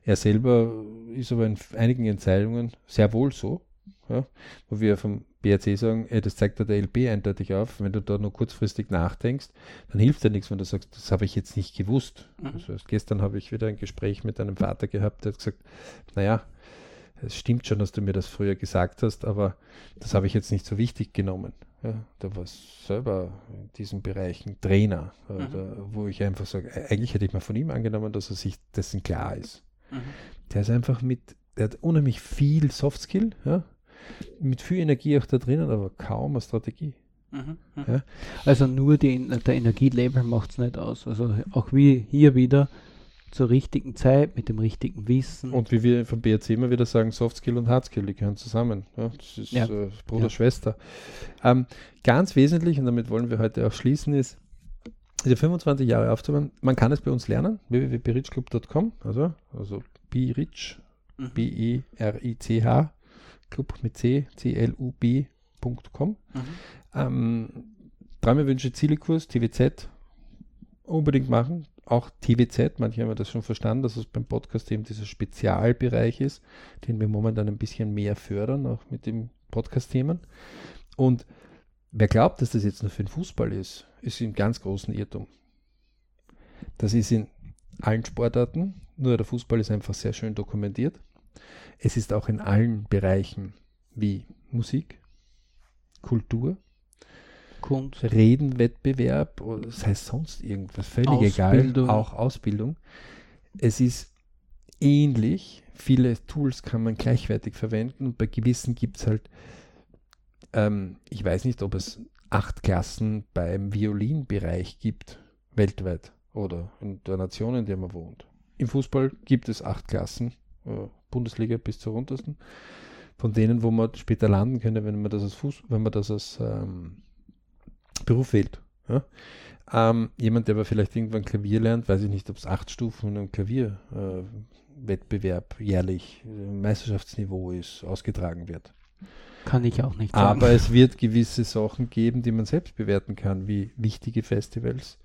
Er selber ist aber in einigen Entscheidungen sehr wohl so, ja, wo wir vom BRC sagen, ey, das zeigt der LB eindeutig auf, wenn du da nur kurzfristig nachdenkst, dann hilft dir nichts, wenn du sagst, das habe ich jetzt nicht gewusst. Mhm. Also gestern habe ich wieder ein Gespräch mit einem Vater gehabt, der hat gesagt, naja, es stimmt schon, dass du mir das früher gesagt hast, aber das habe ich jetzt nicht so wichtig genommen. Ja, da war selber in diesen Bereichen Trainer, äh, mhm. da, wo ich einfach sage, eigentlich hätte ich mal von ihm angenommen, dass er sich dessen klar ist. Mhm. Der ist einfach mit, der hat unheimlich viel Softskill, ja, mit viel Energie auch da drinnen, aber kaum eine Strategie. Mhm. mhm. Ja. Also nur die, der Energielevel macht es nicht aus. Also auch wie hier wieder, zur richtigen Zeit, mit dem richtigen Wissen. Und wie wir vom BRC immer wieder sagen, Softskill und Hardskill, die gehören zusammen. Ja, das ist ja. äh, Bruder, ja. Schwester. Ähm, ganz wesentlich, und damit wollen wir heute auch schließen, ist, diese 25 Jahre aufzubauen. Man kann es bei uns lernen, www.berichclub.com, also, also B-Rich, mhm. B-E-R-I-C-H, Club mit C, C-L-U-B.com. Mhm. Ähm, Träume, Ziele-Kurs, TWZ, unbedingt machen auch TWZ, manche haben das schon verstanden, dass es beim Podcast eben dieser Spezialbereich ist, den wir momentan ein bisschen mehr fördern, auch mit den Podcast-Themen. Und wer glaubt, dass das jetzt nur für den Fußball ist, ist im ganz großen Irrtum. Das ist in allen Sportarten, nur der Fußball ist einfach sehr schön dokumentiert. Es ist auch in allen Bereichen wie Musik, Kultur, Kunst. Redenwettbewerb oder sei es sonst irgendwas, völlig Ausbildung. egal, auch Ausbildung. Es ist ähnlich, viele Tools kann man gleichwertig verwenden und bei gewissen gibt es halt, ähm, ich weiß nicht, ob es acht Klassen beim Violinbereich gibt, weltweit oder in der Nation, in der man wohnt. Im Fußball gibt es acht Klassen, äh, Bundesliga bis zur runtersten, von denen, wo man später landen könnte, wenn man das als Fuß, wenn man das als ähm, Beruf wählt. Ja? Ähm, jemand, der aber vielleicht irgendwann Klavier lernt, weiß ich nicht, ob es acht Stufen im Klavierwettbewerb äh, jährlich äh, Meisterschaftsniveau ist, ausgetragen wird. Kann ich auch nicht sagen. Aber es wird gewisse Sachen geben, die man selbst bewerten kann, wie wichtige Festivals,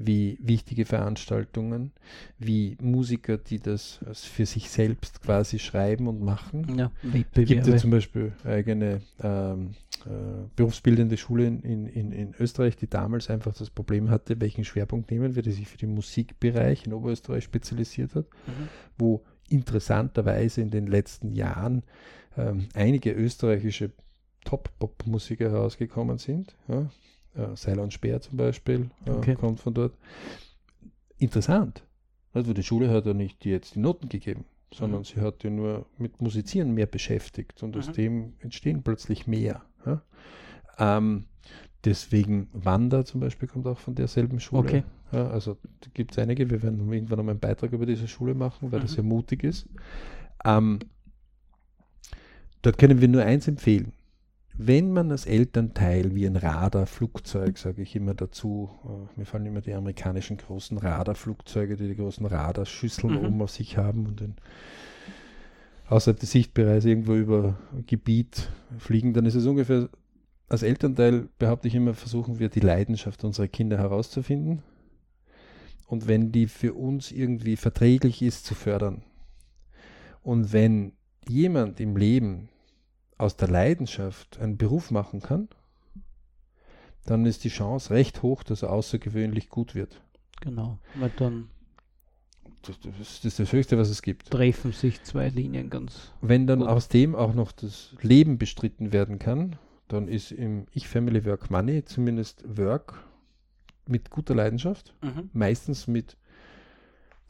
wie wichtige Veranstaltungen, wie Musiker, die das für sich selbst quasi schreiben und machen. Ja, gibt ja zum Beispiel eigene ähm, äh, berufsbildende Schule in, in, in Österreich, die damals einfach das Problem hatte, welchen Schwerpunkt nehmen wir, die sich für den Musikbereich in Oberösterreich spezialisiert hat, mhm. wo interessanterweise in den letzten Jahren ähm, einige österreichische Top-Pop-Musiker herausgekommen sind. Ja, äh, und Speer zum Beispiel äh, okay. kommt von dort. interessant. Also die Schule hat ja nicht jetzt die Noten gegeben, sondern mhm. sie hat ja nur mit Musizieren mehr beschäftigt und mhm. aus dem entstehen plötzlich mehr. Ja? Ähm, deswegen Wander zum Beispiel kommt auch von derselben Schule. Okay. Ja, also gibt es einige, wir werden irgendwann noch einen Beitrag über diese Schule machen, weil mhm. das sehr mutig ist. Ähm, dort können wir nur eins empfehlen. Wenn man als Elternteil wie ein Radarflugzeug, sage ich immer dazu, äh, mir fallen immer die amerikanischen großen Radarflugzeuge, die die großen Radarschüsseln mhm. oben auf sich haben und den, außerhalb des Sichtbereichs irgendwo über Gebiet fliegen, dann ist es ungefähr, als Elternteil behaupte ich immer, versuchen wir die Leidenschaft unserer Kinder herauszufinden und wenn die für uns irgendwie verträglich ist, zu fördern. Und wenn jemand im Leben aus der Leidenschaft einen Beruf machen kann, dann ist die Chance recht hoch, dass er außergewöhnlich gut wird. Genau, weil dann das, das, ist das Höchste, was es gibt. Treffen sich zwei Linien ganz. Wenn dann gut. aus dem auch noch das Leben bestritten werden kann, dann ist im Ich Family Work Money zumindest Work mit guter Leidenschaft. Mhm. Meistens mit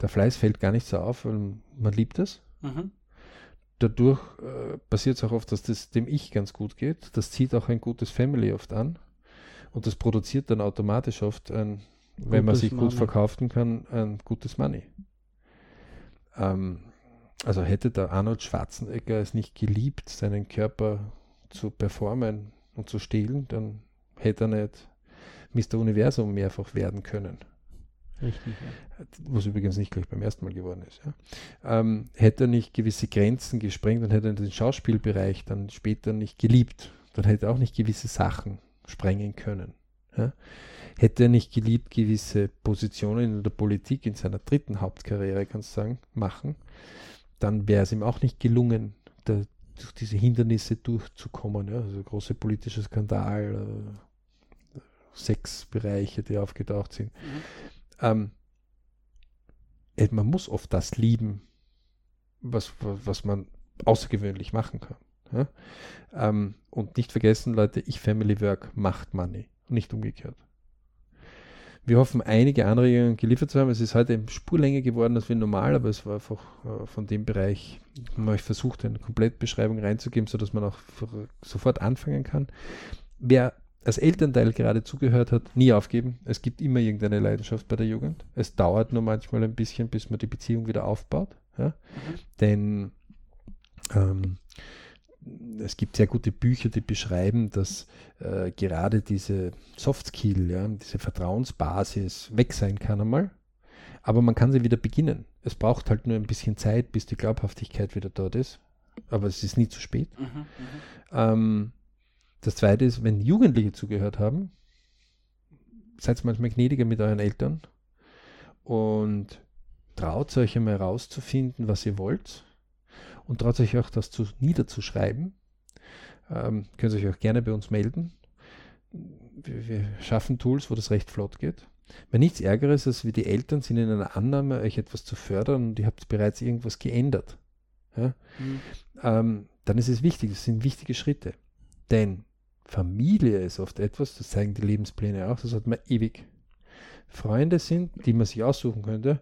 der Fleiß fällt gar nicht so auf, weil man liebt es. Mhm dadurch äh, passiert es auch oft, dass das dem Ich ganz gut geht. Das zieht auch ein gutes Family oft an. Und das produziert dann automatisch oft ein, gutes wenn man sich Money. gut verkaufen kann, ein gutes Money. Ähm, also hätte der Arnold Schwarzenegger es nicht geliebt, seinen Körper zu performen und zu stehlen, dann hätte er nicht Mr. Universum mehrfach werden können. Richtig. Ja. Was übrigens nicht gleich beim ersten Mal geworden ist. Ja. Ähm, hätte er nicht gewisse Grenzen gesprengt und hätte er den Schauspielbereich dann später nicht geliebt, dann hätte er auch nicht gewisse Sachen sprengen können. Ja. Hätte er nicht geliebt, gewisse Positionen in der Politik in seiner dritten Hauptkarriere, kannst du sagen, machen, dann wäre es ihm auch nicht gelungen, da, durch diese Hindernisse durchzukommen. Ja. Also große politische Skandal, äh, sechs Bereiche, die aufgetaucht sind. Mhm ähm, man muss oft das lieben, was, was man außergewöhnlich machen kann. Ja? Ähm, und nicht vergessen, Leute, ich Family Work macht Money, nicht umgekehrt. Wir hoffen, einige Anregungen geliefert zu haben. Es ist heute Spurlänge geworden als wie normal, aber es war einfach äh, von dem Bereich, habe ich versucht, eine Komplettbeschreibung reinzugeben, sodass man auch sofort anfangen kann. Wer als Elternteil gerade zugehört hat, nie aufgeben. Es gibt immer irgendeine Leidenschaft bei der Jugend. Es dauert nur manchmal ein bisschen, bis man die Beziehung wieder aufbaut. Ja? Denn ähm, es gibt sehr gute Bücher, die beschreiben, dass äh, gerade diese Soft Skill, ja, diese Vertrauensbasis weg sein kann einmal. Aber man kann sie wieder beginnen. Es braucht halt nur ein bisschen Zeit, bis die Glaubhaftigkeit wieder dort ist. Aber es ist nie zu spät. Mhm, mhm. ähm, das zweite ist, wenn Jugendliche zugehört haben, seid manchmal gnädiger mit euren Eltern und traut euch einmal herauszufinden, was ihr wollt und traut euch auch das zu, niederzuschreiben. Ähm, könnt ihr euch auch gerne bei uns melden. Wir, wir, schaffen Tools, wo das recht flott geht. Wenn nichts Ärgeres als wie die Eltern sind in einer Annahme, euch etwas zu fördern und ihr habt bereits irgendwas geändert, ja? mhm. ähm, dann ist es wichtig, das sind wichtige Schritte. Denn Familie ist oft etwas, das zeigen die Lebenspläne auch, das hat man ewig. Freunde sind, die man sich aussuchen könnte,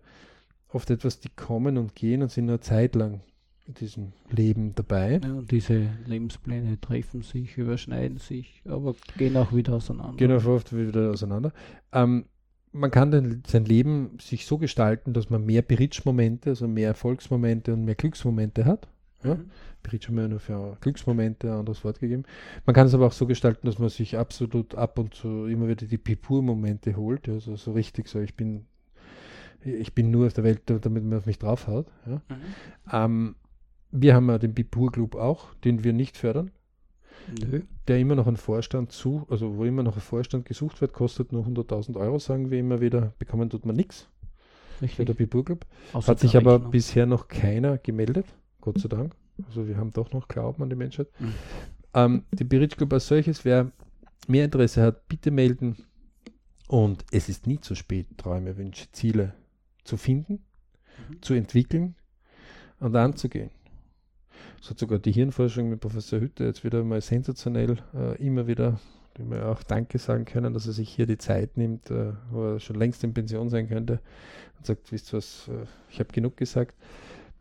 oft etwas, die kommen und gehen und sind nur zeitlang in diesem Leben dabei. Ja, und diese Lebenspläne treffen sich, überschneiden sich, aber gehen auch wieder auseinander. Gehen auch oft wieder auseinander. Ähm, man kann den, sein Leben sich so gestalten, dass man mehr Bridge-Momente, also mehr Erfolgsmomente und mehr Glücksmomente hat. Ja? Mhm. Bridge haben wir nur für Glücksmomente ein anderes Wort gegeben. Man kann es aber auch so gestalten, dass man sich absolut ab und zu immer wieder die Pipur-Momente holt. Also so richtig so, ich bin, ich bin nur auf der Welt, damit man auf mich draufhaut. Ja? Mhm. Ähm, wir haben ja den Pipur-Club auch, den wir nicht fördern. Nö. Der immer noch ein Vorstand zu, also wo immer noch ein Vorstand gesucht wird, kostet nur 100.000 Euro, sagen wir immer wieder, bekommen tut man nichts. Für der Pipur Club. Hat sich aber bisher noch keiner gemeldet. Gott sei Dank. Also wir haben doch noch Glauben an die Menschheit. Mhm. Ähm, die Group als solches, wer mehr Interesse hat, bitte melden. Und es ist nie zu spät, Träume, Wünsche, Ziele zu finden, mhm. zu entwickeln und anzugehen. So hat sogar die Hirnforschung mit Professor Hütte jetzt wieder mal sensationell äh, immer wieder dem wir auch Danke sagen können, dass er sich hier die Zeit nimmt, äh, wo er schon längst in Pension sein könnte und sagt, wisst ihr was, äh, ich habe genug gesagt,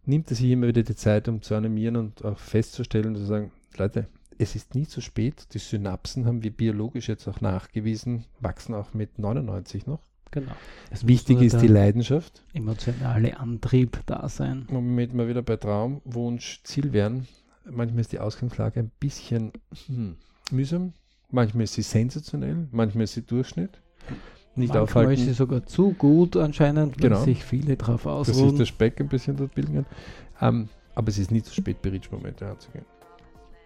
nimmt er sich immer wieder die Zeit, um zu animieren und auch festzustellen, zu sagen, Leute, es ist nie zu spät. Die Synapsen haben wir biologisch jetzt auch nachgewiesen, wachsen auch mit 99 noch. Genau. Es Wichtig ist die Leidenschaft. Emotionale Antrieb da sein. Moment mal wieder bei Traum, Wunsch, Ziel werden. Manchmal ist die Ausgangslage ein bisschen hm, mühsam, manchmal ist sie sensationell, manchmal ist sie Durchschnitt. Nicht manchmal aufhalten. ist sie sogar zu gut anscheinend, genau. sich viele drauf ausruhen. Das ist der Speck ein bisschen dort bilden. Ähm, aber es ist nie zu spät, Berichtsmomente anzugehen.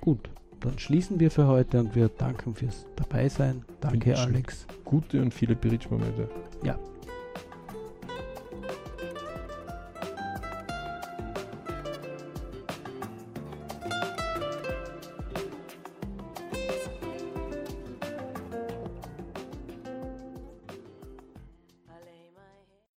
Gut, dann schließen wir für heute und wir danken fürs Dabeisein. Danke, Alex. Gute und viele Berichtsmomente. Ja.